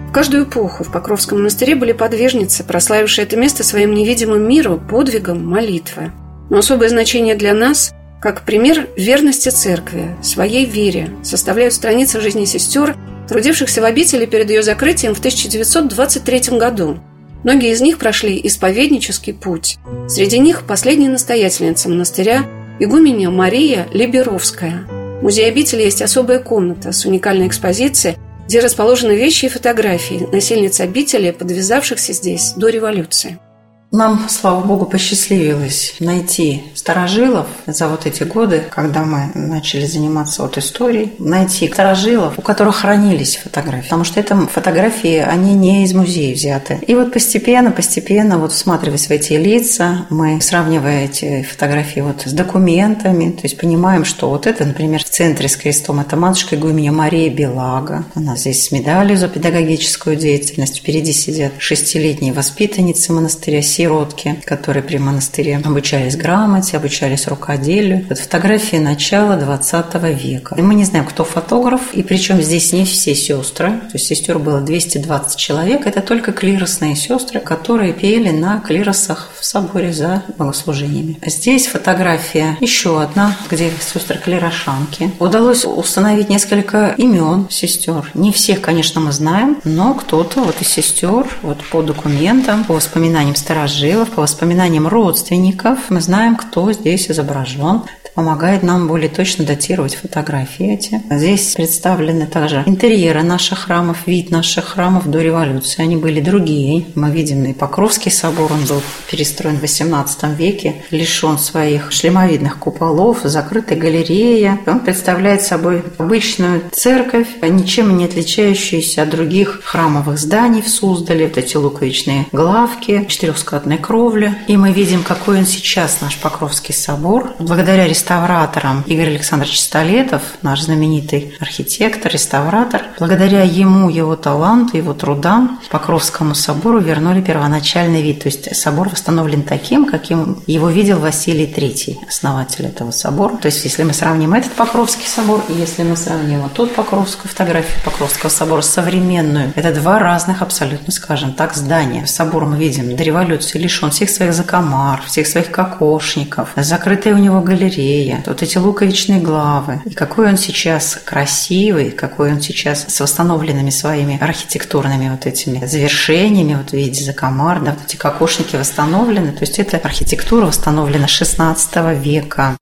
В каждую эпоху в Покровском монастыре были подвижницы, прославившие это место своим невидимым миру, подвигом, молитвы. Но особое значение для нас, как пример верности церкви, своей вере, составляют страницы жизни сестер, трудившихся в обители перед ее закрытием в 1923 году. Многие из них прошли исповеднический путь. Среди них последняя настоятельница монастыря игуменя Мария Либеровская. В музее обители есть особая комната с уникальной экспозицией, где расположены вещи и фотографии насельниц обители, подвязавшихся здесь до революции. Нам, слава богу, посчастливилось найти старожилов за вот эти годы, когда мы начали заниматься вот историей, найти старожилов, у которых хранились фотографии. Потому что это фотографии, они не из музея взяты. И вот постепенно, постепенно, вот всматриваясь в эти лица, мы, сравнивая эти фотографии вот с документами, то есть понимаем, что вот это, например, в центре с крестом, это матушка Игуменя Мария Белага. Она здесь с медалью за педагогическую деятельность. Впереди сидят шестилетние воспитанницы монастыря сиротки, которые при монастыре обучались грамоте, обучались рукоделию. Это фотографии начала 20 века. И мы не знаем, кто фотограф, и причем здесь не все сестры. То есть сестер было 220 человек. Это только клиросные сестры, которые пели на клиросах в соборе за богослужениями. Здесь фотография еще одна, где сестры клирошанки. Удалось установить несколько имен сестер. Не всех, конечно, мы знаем, но кто-то вот из сестер вот по документам, по воспоминаниям старожил старожилов, по воспоминаниям родственников, мы знаем, кто здесь изображен помогает нам более точно датировать фотографии эти. Здесь представлены также интерьеры наших храмов, вид наших храмов до революции. Они были другие. Мы видим и Покровский собор, он был перестроен в XVIII веке, лишен своих шлемовидных куполов, закрытая галерея. Он представляет собой обычную церковь, ничем не отличающуюся от других храмовых зданий в Суздале. Вот эти луковичные главки, четырехскатная кровля. И мы видим, какой он сейчас, наш Покровский собор. Благодаря реставрации реставратором Игорь Александрович Столетов, наш знаменитый архитектор, реставратор. Благодаря ему, его таланту, его трудам Покровскому собору вернули первоначальный вид. То есть собор восстановлен таким, каким его видел Василий III, основатель этого собора. То есть если мы сравним этот Покровский собор и если мы сравним вот тот Покровскую фотографию Покровского собора современную, это два разных абсолютно, скажем так, здания. Собор мы видим до революции лишен всех своих закомар, всех своих кокошников, закрытая у него галерея, вот эти луковичные главы, и какой он сейчас красивый, какой он сейчас с восстановленными своими архитектурными вот этими завершениями, вот в виде закомар, да, вот эти кокошники восстановлены, то есть эта архитектура восстановлена 16 века.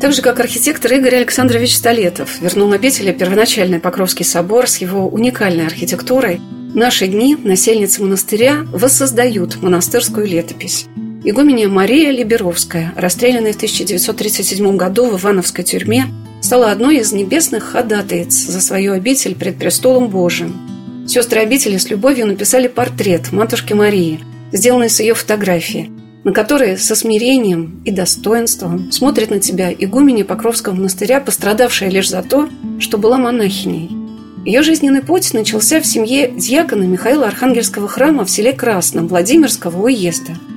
Так же, как архитектор Игорь Александрович Столетов вернул обители первоначальный Покровский собор с его уникальной архитектурой, в наши дни насельницы монастыря воссоздают монастырскую летопись. Игуменя Мария Либеровская, расстрелянная в 1937 году в Ивановской тюрьме, стала одной из небесных ходатайц за свою обитель пред престолом Божиим. Сестры обители с любовью написали портрет матушки Марии, сделанный с ее фотографии, на которой со смирением и достоинством смотрит на тебя игуменя Покровского монастыря, пострадавшая лишь за то, что была монахиней. Ее жизненный путь начался в семье дьякона Михаила Архангельского храма в селе Красном Владимирского уезда –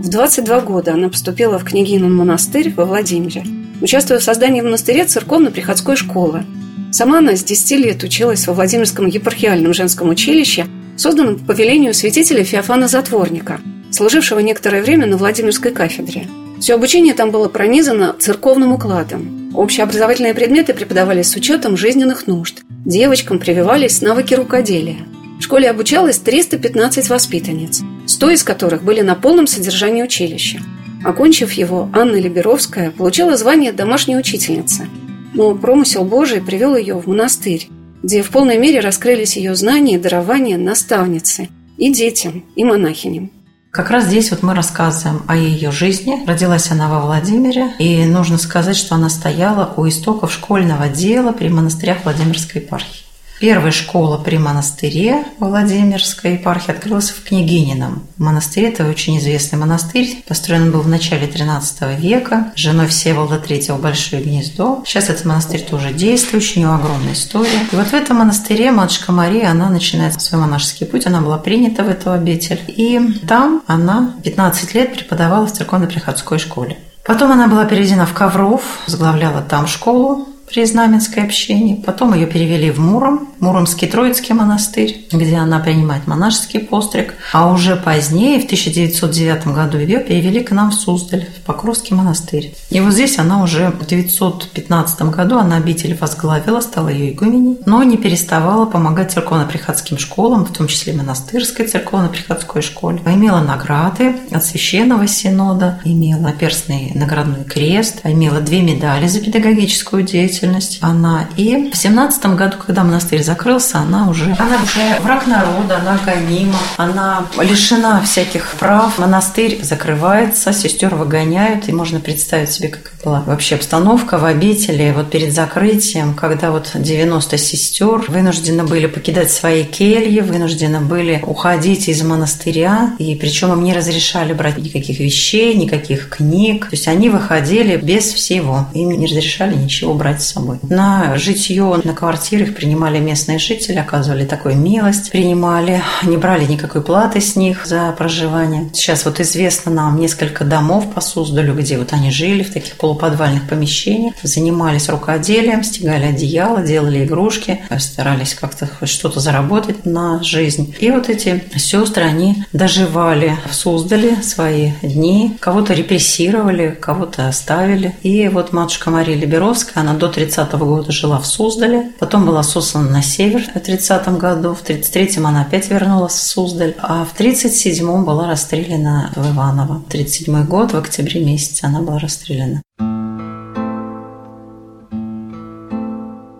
в 22 года она поступила в княгинин монастырь во Владимире, участвуя в создании в монастыре церковно-приходской школы. Сама она с 10 лет училась во Владимирском епархиальном женском училище, созданном по повелению святителя Феофана Затворника, служившего некоторое время на Владимирской кафедре. Все обучение там было пронизано церковным укладом. Общеобразовательные предметы преподавались с учетом жизненных нужд. Девочкам прививались навыки рукоделия – в школе обучалось 315 воспитанниц, 100 из которых были на полном содержании училища. Окончив его, Анна Либеровская получила звание домашней учительницы. Но промысел Божий привел ее в монастырь, где в полной мере раскрылись ее знания и дарования наставницы и детям, и монахиням. Как раз здесь вот мы рассказываем о ее жизни. Родилась она во Владимире, и нужно сказать, что она стояла у истоков школьного дела при монастырях Владимирской епархии. Первая школа при монастыре Владимирской епархии открылась в Княгинином. Монастырь – это очень известный монастырь. Построен был в начале XIII века. Женой Всеволода III Большое гнездо. Сейчас этот монастырь тоже действующий, у него огромная история. И вот в этом монастыре матушка Мария, она начинает свой монашеский путь. Она была принята в эту обитель. И там она 15 лет преподавала в церковно-приходской школе. Потом она была переведена в Ковров, возглавляла там школу при Знаменской общине. Потом ее перевели в Муром, Муромский Троицкий монастырь, где она принимает монашеский постриг. А уже позднее, в 1909 году, ее перевели к нам в Суздаль, в Покровский монастырь. И вот здесь она уже в 1915 году, она обитель возглавила, стала ее игуменей, но не переставала помогать церковно-приходским школам, в том числе монастырской церковно-приходской школе. Имела награды от Священного Синода, имела перстный наградной крест, имела две медали за педагогическую деятельность. Она. И в 17 году, когда монастырь закрылся, она уже, она уже враг народа, она гонима, она лишена всяких прав. Монастырь закрывается, сестер выгоняют, и можно представить себе, как была вообще обстановка в обители. Вот перед закрытием, когда вот 90 сестер вынуждены были покидать свои кельи, вынуждены были уходить из монастыря, и причем им не разрешали брать никаких вещей, никаких книг, то есть они выходили без всего, им не разрешали ничего брать собой. На житье, на квартиры их принимали местные жители, оказывали такую милость, принимали, не брали никакой платы с них за проживание. Сейчас вот известно нам несколько домов по Суздалю, где вот они жили в таких полуподвальных помещениях, занимались рукоделием, стегали одеяло, делали игрушки, старались как-то хоть что-то заработать на жизнь. И вот эти сестры, они доживали в Суздале свои дни, кого-то репрессировали, кого-то оставили. И вот матушка Мария Либеровская, она до 30 -го года жила в Суздале, потом была сослана на север в 30 году, в 33-м она опять вернулась в Суздаль, а в 37-м была расстреляна в Иваново. 37 год, в октябре месяце она была расстреляна.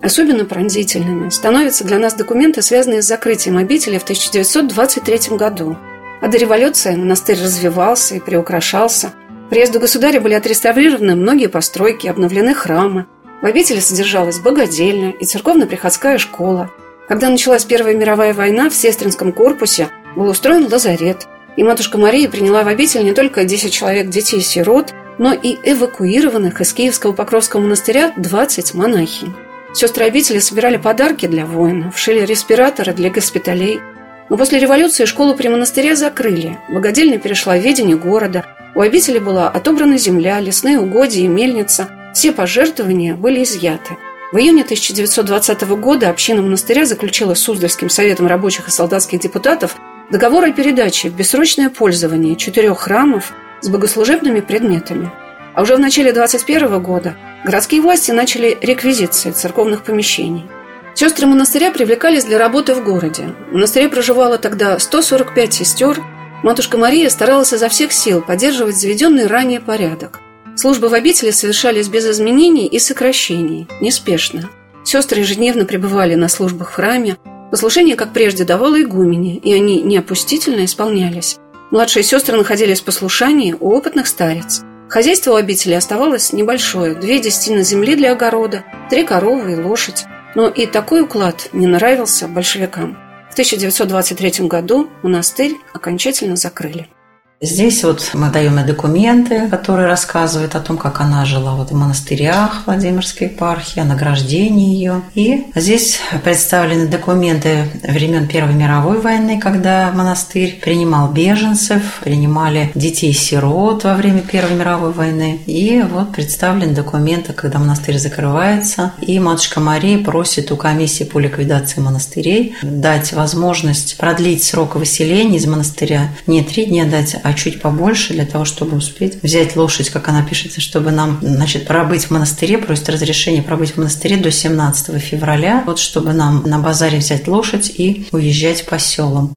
Особенно пронзительными становятся для нас документы, связанные с закрытием обители в 1923 году. А до революции монастырь развивался и приукрашался. Приезду государя были отреставрированы многие постройки, обновлены храмы. В обители содержалась богадельня и церковно-приходская школа. Когда началась Первая мировая война, в сестринском корпусе был устроен лазарет. И матушка Мария приняла в обитель не только 10 человек детей-сирот, но и эвакуированных из Киевского Покровского монастыря 20 монахинь. Сестры обители собирали подарки для воинов, шили респираторы для госпиталей. Но после революции школу при монастыре закрыли. Богодельня перешла в ведение города. У обители была отобрана земля, лесные угодья и мельница. Все пожертвования были изъяты. В июне 1920 года община монастыря заключила с Суздальским советом рабочих и солдатских депутатов договор о передаче в бессрочное пользование четырех храмов с богослужебными предметами. А уже в начале 21 года городские власти начали реквизиции церковных помещений. Сестры монастыря привлекались для работы в городе. В монастыре проживало тогда 145 сестер. Матушка Мария старалась изо всех сил поддерживать заведенный ранее порядок. Службы в обители совершались без изменений и сокращений, неспешно. Сестры ежедневно пребывали на службах в храме. Послушание, как прежде, давало игумене, и они неопустительно исполнялись. Младшие сестры находились в послушании у опытных старец. Хозяйство у обители оставалось небольшое. Две десятины земли для огорода, три коровы и лошадь. Но и такой уклад не нравился большевикам. В 1923 году монастырь окончательно закрыли. Здесь вот мы даем и документы, которые рассказывают о том, как она жила вот в монастырях Владимирской епархии, о награждении ее. И здесь представлены документы времен Первой мировой войны, когда монастырь принимал беженцев, принимали детей-сирот во время Первой мировой войны. И вот представлены документы, когда монастырь закрывается, и Матушка Мария просит у комиссии по ликвидации монастырей дать возможность продлить срок выселения из монастыря не три дня дать, а а чуть побольше для того, чтобы успеть взять лошадь, как она пишется, чтобы нам, значит, пробыть в монастыре, просит разрешение пробыть в монастыре до 17 февраля, вот чтобы нам на базаре взять лошадь и уезжать по селам.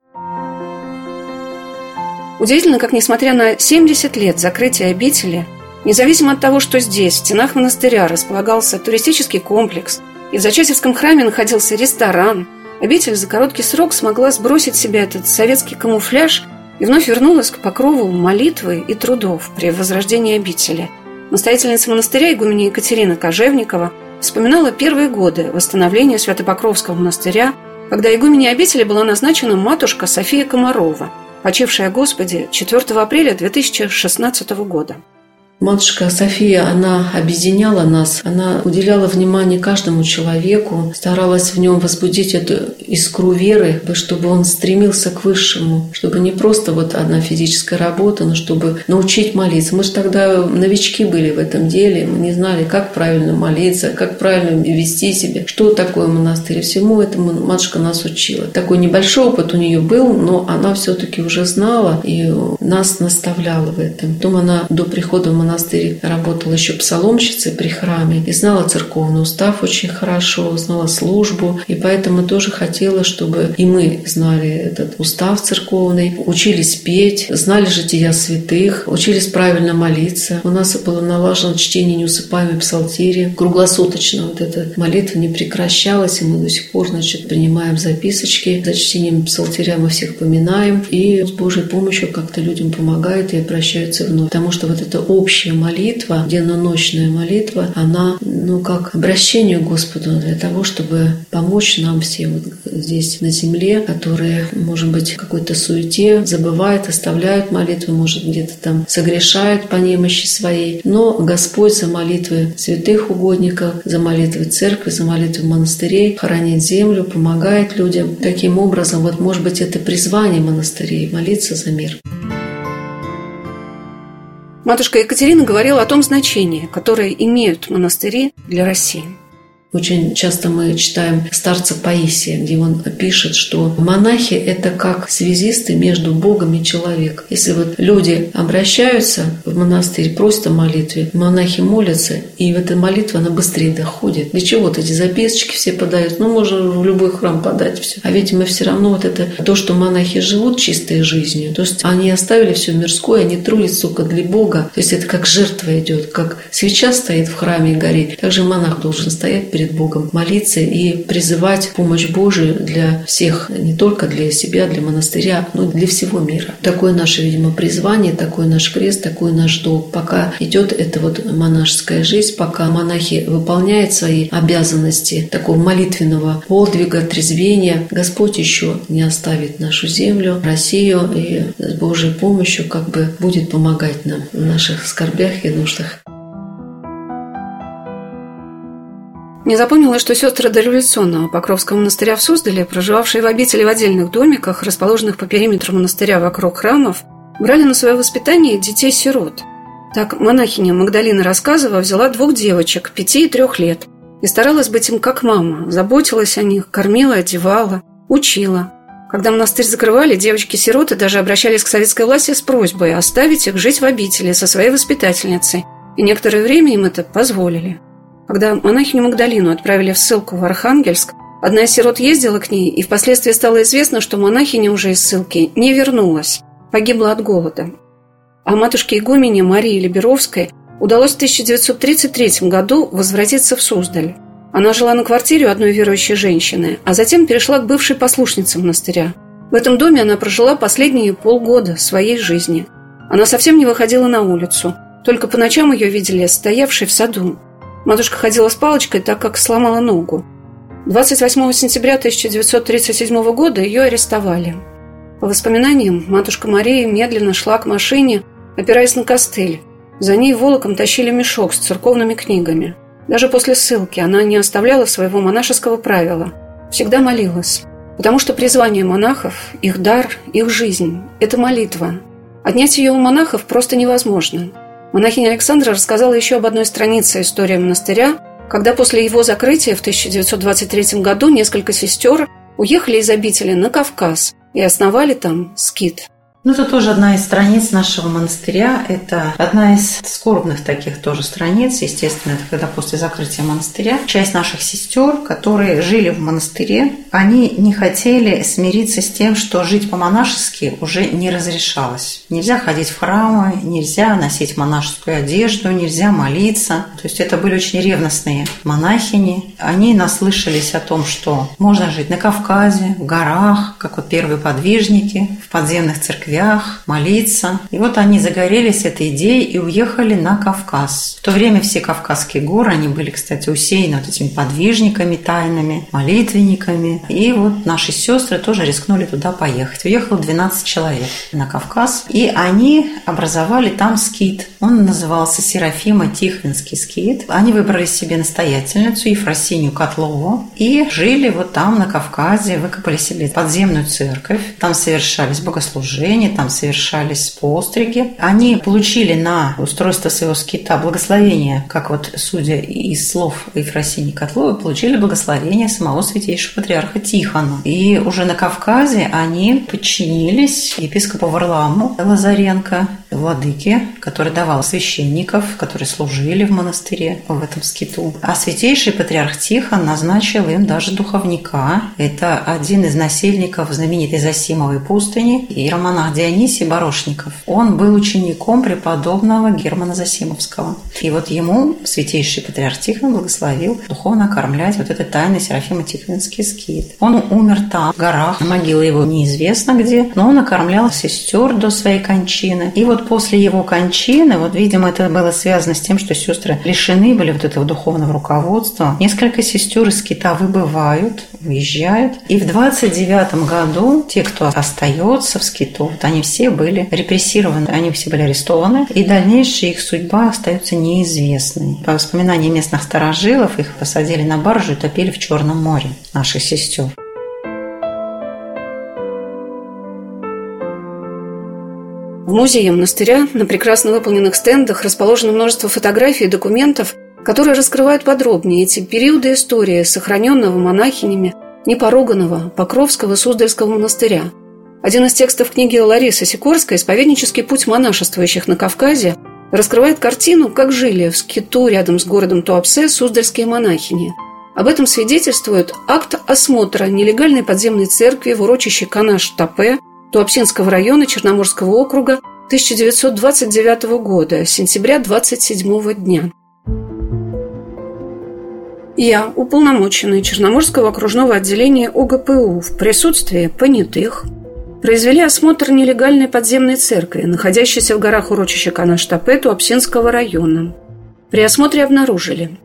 Удивительно, как несмотря на 70 лет закрытия обители, независимо от того, что здесь, в стенах монастыря, располагался туристический комплекс, и в Зачатевском храме находился ресторан, обитель за короткий срок смогла сбросить с себя этот советский камуфляж и вновь вернулась к покрову молитвы и трудов при возрождении обители. Настоятельница монастыря игуменя Екатерина Кожевникова вспоминала первые годы восстановления Святопокровского монастыря, когда игуменей обители была назначена матушка София Комарова, почившая Господи 4 апреля 2016 года. Матушка София, она объединяла нас, она уделяла внимание каждому человеку, старалась в нем возбудить эту искру веры, чтобы он стремился к высшему, чтобы не просто вот одна физическая работа, но чтобы научить молиться. Мы же тогда новички были в этом деле, мы не знали, как правильно молиться, как правильно вести себя, что такое монастырь. Всему этому матушка нас учила. Такой небольшой опыт у нее был, но она все-таки уже знала и нас наставляла в этом. Потом она до прихода в монастырь монастырь работала еще псаломщицей при храме и знала церковный устав очень хорошо, знала службу, и поэтому тоже хотела, чтобы и мы знали этот устав церковный, учились петь, знали жития святых, учились правильно молиться. У нас было налажено чтение неусыпаемой псалтири. Круглосуточно вот эта молитва не прекращалась, и мы до сих пор, значит, принимаем записочки. За чтением псалтиря мы всех поминаем, и с Божьей помощью как-то людям помогает и обращаются вновь. Потому что вот это общее общая молитва, денно-ночная молитва, она, ну, как обращение к Господу для того, чтобы помочь нам всем вот здесь на земле, которые, может быть, в какой-то суете забывают, оставляют молитву, может, где-то там согрешают по немощи своей. Но Господь за молитвы святых угодников, за молитвы церкви, за молитвы монастырей хоронит землю, помогает людям. Таким образом, вот, может быть, это призвание монастырей – молиться за мир. Матушка Екатерина говорила о том значении, которое имеют монастыри для России. Очень часто мы читаем старца Паисия, где он пишет, что монахи – это как связисты между Богом и человеком. Если вот люди обращаются в монастырь просто молитве, монахи молятся, и в этой молитве она быстрее доходит. Для чего вот эти записочки все подают? Ну, можно в любой храм подать все. А ведь мы все равно вот это, то, что монахи живут чистой жизнью, то есть они оставили все мирское, они трудятся только для Бога. То есть это как жертва идет, как свеча стоит в храме и горит. Также монах должен стоять перед перед Богом, молиться и призывать помощь Божию для всех, не только для себя, для монастыря, но и для всего мира. Такое наше, видимо, призвание, такой наш крест, такой наш долг. Пока идет эта вот монашеская жизнь, пока монахи выполняют свои обязанности такого молитвенного подвига, трезвения, Господь еще не оставит нашу землю, Россию и с Божьей помощью как бы будет помогать нам в наших скорбях и нуждах. Не запомнила, что сестры дореволюционного Покровского монастыря в Суздале, проживавшие в обители в отдельных домиках, расположенных по периметру монастыря вокруг храмов, брали на свое воспитание детей-сирот. Так монахиня Магдалина рассказывала, взяла двух девочек, пяти и трех лет, и старалась быть им как мама, заботилась о них, кормила, одевала, учила. Когда монастырь закрывали, девочки-сироты даже обращались к советской власти с просьбой оставить их жить в обители со своей воспитательницей, и некоторое время им это позволили. Когда монахиню Магдалину отправили в ссылку в Архангельск, одна из сирот ездила к ней, и впоследствии стало известно, что монахиня уже из ссылки не вернулась, погибла от голода. А матушке игумене Марии Либеровской удалось в 1933 году возвратиться в Суздаль. Она жила на квартире у одной верующей женщины, а затем перешла к бывшей послушнице монастыря. В этом доме она прожила последние полгода своей жизни. Она совсем не выходила на улицу, только по ночам ее видели стоявшей в саду. Матушка ходила с палочкой, так как сломала ногу. 28 сентября 1937 года ее арестовали. По воспоминаниям, матушка Мария медленно шла к машине, опираясь на костыль. За ней волоком тащили мешок с церковными книгами. Даже после ссылки она не оставляла своего монашеского правила. Всегда молилась. Потому что призвание монахов, их дар, их жизнь – это молитва. Отнять ее у монахов просто невозможно – Монахиня Александра рассказала еще об одной странице истории монастыря, когда после его закрытия в 1923 году несколько сестер уехали из обители на Кавказ и основали там скит. Ну, это тоже одна из страниц нашего монастыря. Это одна из скорбных таких тоже страниц. Естественно, это когда после закрытия монастыря часть наших сестер, которые жили в монастыре, они не хотели смириться с тем, что жить по-монашески уже не разрешалось. Нельзя ходить в храмы, нельзя носить монашескую одежду, нельзя молиться. То есть это были очень ревностные монахини. Они наслышались о том, что можно жить на Кавказе, в горах, как вот первые подвижники в подземных церквях церквях, молиться. И вот они загорелись этой идеей и уехали на Кавказ. В то время все Кавказские горы, они были, кстати, усеяны вот этими подвижниками тайными, молитвенниками. И вот наши сестры тоже рискнули туда поехать. Уехало 12 человек на Кавказ. И они образовали там скит. Он назывался Серафима Тихвинский скит. Они выбрали себе настоятельницу Ефросинию Котлову и жили вот там, на Кавказе, выкопали себе подземную церковь. Там совершались богослужения, там совершались постриги. Они получили на устройство своего скита благословение, как вот судя из слов Ефросинии Котловой, получили благословение самого святейшего патриарха Тихона. И уже на Кавказе они подчинились епископу Варламу Лазаренко, владыке, который давал священников, которые служили в монастыре в этом скиту. А святейший патриарх Тихон назначил им даже духовника. Это один из насельников знаменитой Засимовой пустыни, иеромонах Дионисий Борошников. Он был учеником преподобного Германа Засимовского. И вот ему святейший патриарх Тихон благословил духовно кормлять вот этот тайный Серафима Тихвинский скит. Он умер там, в горах, могила его неизвестно где, но он окормлял сестер до своей кончины. И вот после его кончины, вот, видимо, это было связано с тем, что сестры лишены были вот этого духовного руководства. Несколько сестер из Кита выбывают, уезжают. И в 29 году те, кто остается в Скиту, вот они все были репрессированы, они все были арестованы, и дальнейшая их судьба остается неизвестной. По воспоминаниям местных старожилов, их посадили на баржу и топили в Черном море, наших сестер. В музее монастыря на прекрасно выполненных стендах расположено множество фотографий и документов, которые раскрывают подробнее эти периоды истории сохраненного монахинями непоруганного Покровского Суздальского монастыря. Один из текстов книги Ларисы Сикорской «Исповеднический путь монашествующих на Кавказе» раскрывает картину, как жили в скиту рядом с городом Туапсе суздальские монахини. Об этом свидетельствует акт осмотра нелегальной подземной церкви в урочище Канаш-Тапе – Туапсинского района Черноморского округа 1929 года, сентября 27 дня. Я, уполномоченный Черноморского окружного отделения ОГПУ в присутствии понятых, произвели осмотр нелегальной подземной церкви, находящейся в горах урочища Канаштапе Туапсинского района. При осмотре обнаружили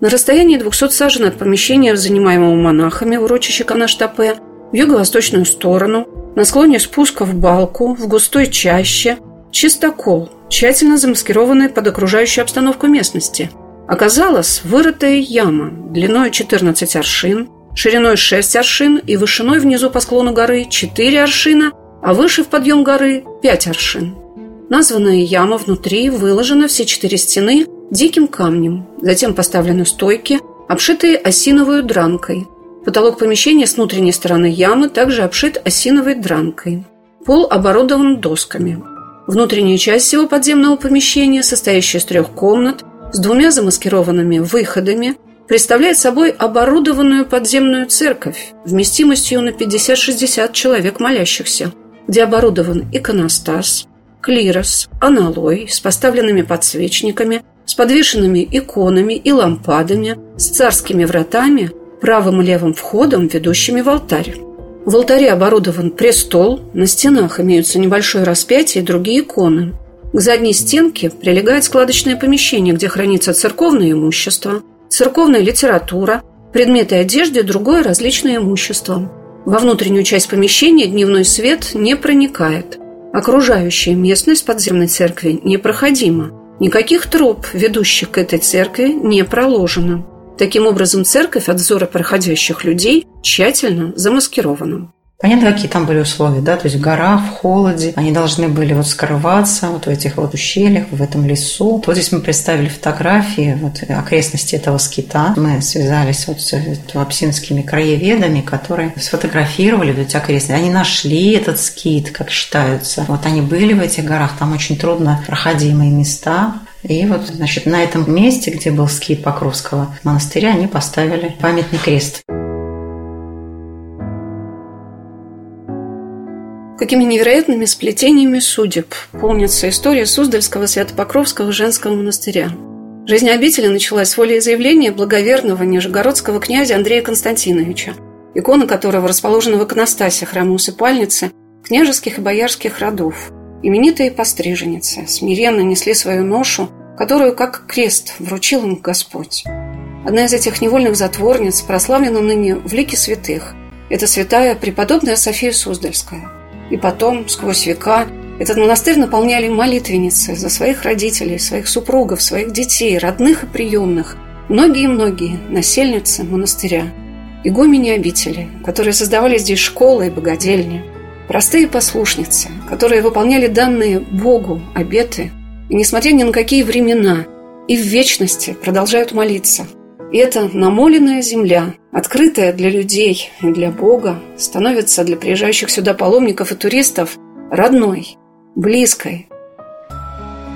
на расстоянии 200 сажен от помещения, занимаемого монахами в урочище Канаштапе, в юго-восточную сторону – на склоне спуска в балку, в густой чаще, чистокол, тщательно замаскированный под окружающую обстановку местности. Оказалась вырытая яма длиной 14 аршин, шириной 6 аршин и вышиной внизу по склону горы 4 аршина, а выше в подъем горы 5 аршин. Названная яма внутри выложена все четыре стены диким камнем, затем поставлены стойки, обшитые осиновой дранкой – Потолок помещения с внутренней стороны ямы также обшит осиновой дранкой. Пол оборудован досками. Внутренняя часть всего подземного помещения, состоящая из трех комнат, с двумя замаскированными выходами, представляет собой оборудованную подземную церковь вместимостью на 50-60 человек молящихся, где оборудован иконостас, клирос, аналой с поставленными подсвечниками, с подвешенными иконами и лампадами, с царскими вратами – правым и левым входом, ведущими в алтарь. В алтаре оборудован престол, на стенах имеются небольшое распятие и другие иконы. К задней стенке прилегает складочное помещение, где хранится церковное имущество, церковная литература, предметы одежды и другое различное имущество. Во внутреннюю часть помещения дневной свет не проникает. Окружающая местность подземной церкви непроходима. Никаких троп, ведущих к этой церкви, не проложено. Таким образом, церковь от взора проходящих людей тщательно замаскирована. Понятно, какие там были условия, да, то есть гора в холоде, они должны были вот скрываться вот в этих вот ущельях, в этом лесу. Вот здесь мы представили фотографии вот окрестности этого скита. Мы связались вот с туапсинскими краеведами, которые сфотографировали вот эти окрестности. Они нашли этот скит, как считаются. Вот они были в этих горах, там очень трудно проходимые места. И вот, значит, на этом месте, где был скит Покровского монастыря, они поставили памятный крест. Какими невероятными сплетениями судеб помнится история Суздальского Свято-Покровского женского монастыря. Жизнь обители началась с волеизъявления благоверного нижегородского князя Андрея Константиновича, икона которого расположена в иконостасе храма усыпальницы княжеских и боярских родов. Именитые постриженицы смиренно несли свою ношу, которую, как крест, вручил им Господь. Одна из этих невольных затворниц прославлена ныне в лике святых. Это святая преподобная София Суздальская. И потом, сквозь века, этот монастырь наполняли молитвенницы за своих родителей, своих супругов, своих детей, родных и приемных, многие-многие насельницы монастыря, игумени обители, которые создавали здесь школы и богадельни, простые послушницы, которые выполняли данные Богу обеты, и, несмотря ни на какие времена, и в вечности продолжают молиться. И эта намоленная земля, открытая для людей и для Бога, становится для приезжающих сюда паломников и туристов родной, близкой.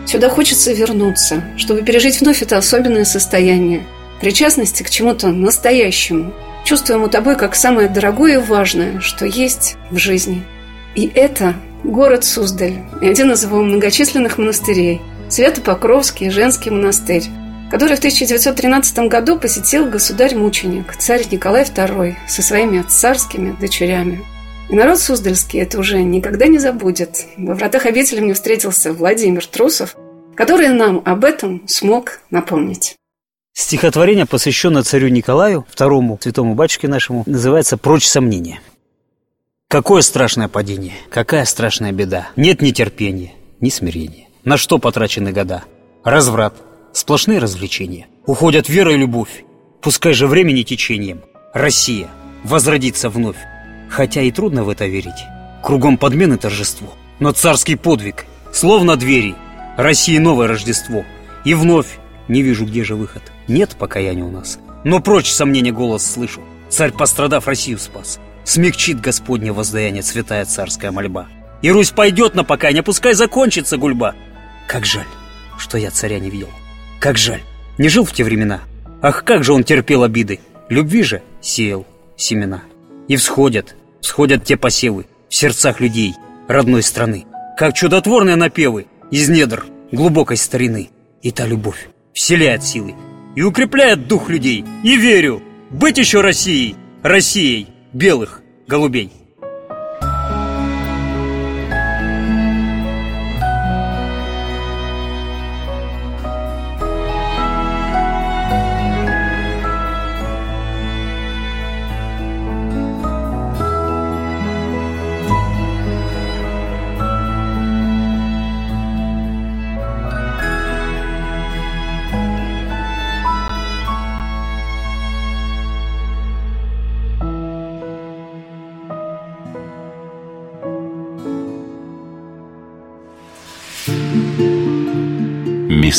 Сюда хочется вернуться, чтобы пережить вновь это особенное состояние причастности к чему-то настоящему, чувствуемому тобой как самое дорогое и важное, что есть в жизни. И это город Суздаль и один из его многочисленных монастырей – Свято-Покровский женский монастырь, который в 1913 году посетил государь-мученик, царь Николай II со своими царскими дочерями – и народ Суздальский это уже никогда не забудет. Во вратах обители мне встретился Владимир Трусов, который нам об этом смог напомнить. Стихотворение, посвященное царю Николаю, второму святому батюшке нашему, называется «Прочь сомнения». Какое страшное падение, какая страшная беда. Нет ни терпения, ни смирения. На что потрачены года? Разврат, сплошные развлечения. Уходят вера и любовь, пускай же времени течением. Россия возродится вновь. Хотя и трудно в это верить. Кругом подмены торжество. Но царский подвиг, словно двери. России новое Рождество. И вновь не вижу, где же выход. Нет покаяния у нас. Но прочь сомнения голос слышу. Царь, пострадав, Россию спас. Смягчит Господне воздаяние святая царская мольба. И Русь пойдет на покаяние, пускай закончится гульба. Как жаль, что я царя не видел. Как жаль, не жил в те времена. Ах, как же он терпел обиды. Любви же сеял семена. И всходят, всходят те посевы в сердцах людей родной страны, как чудотворные напевы из недр глубокой старины. И та любовь вселяет силы и укрепляет дух людей. И верю, быть еще Россией, Россией белых голубей.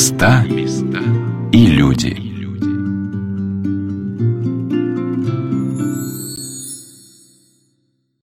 Места и люди.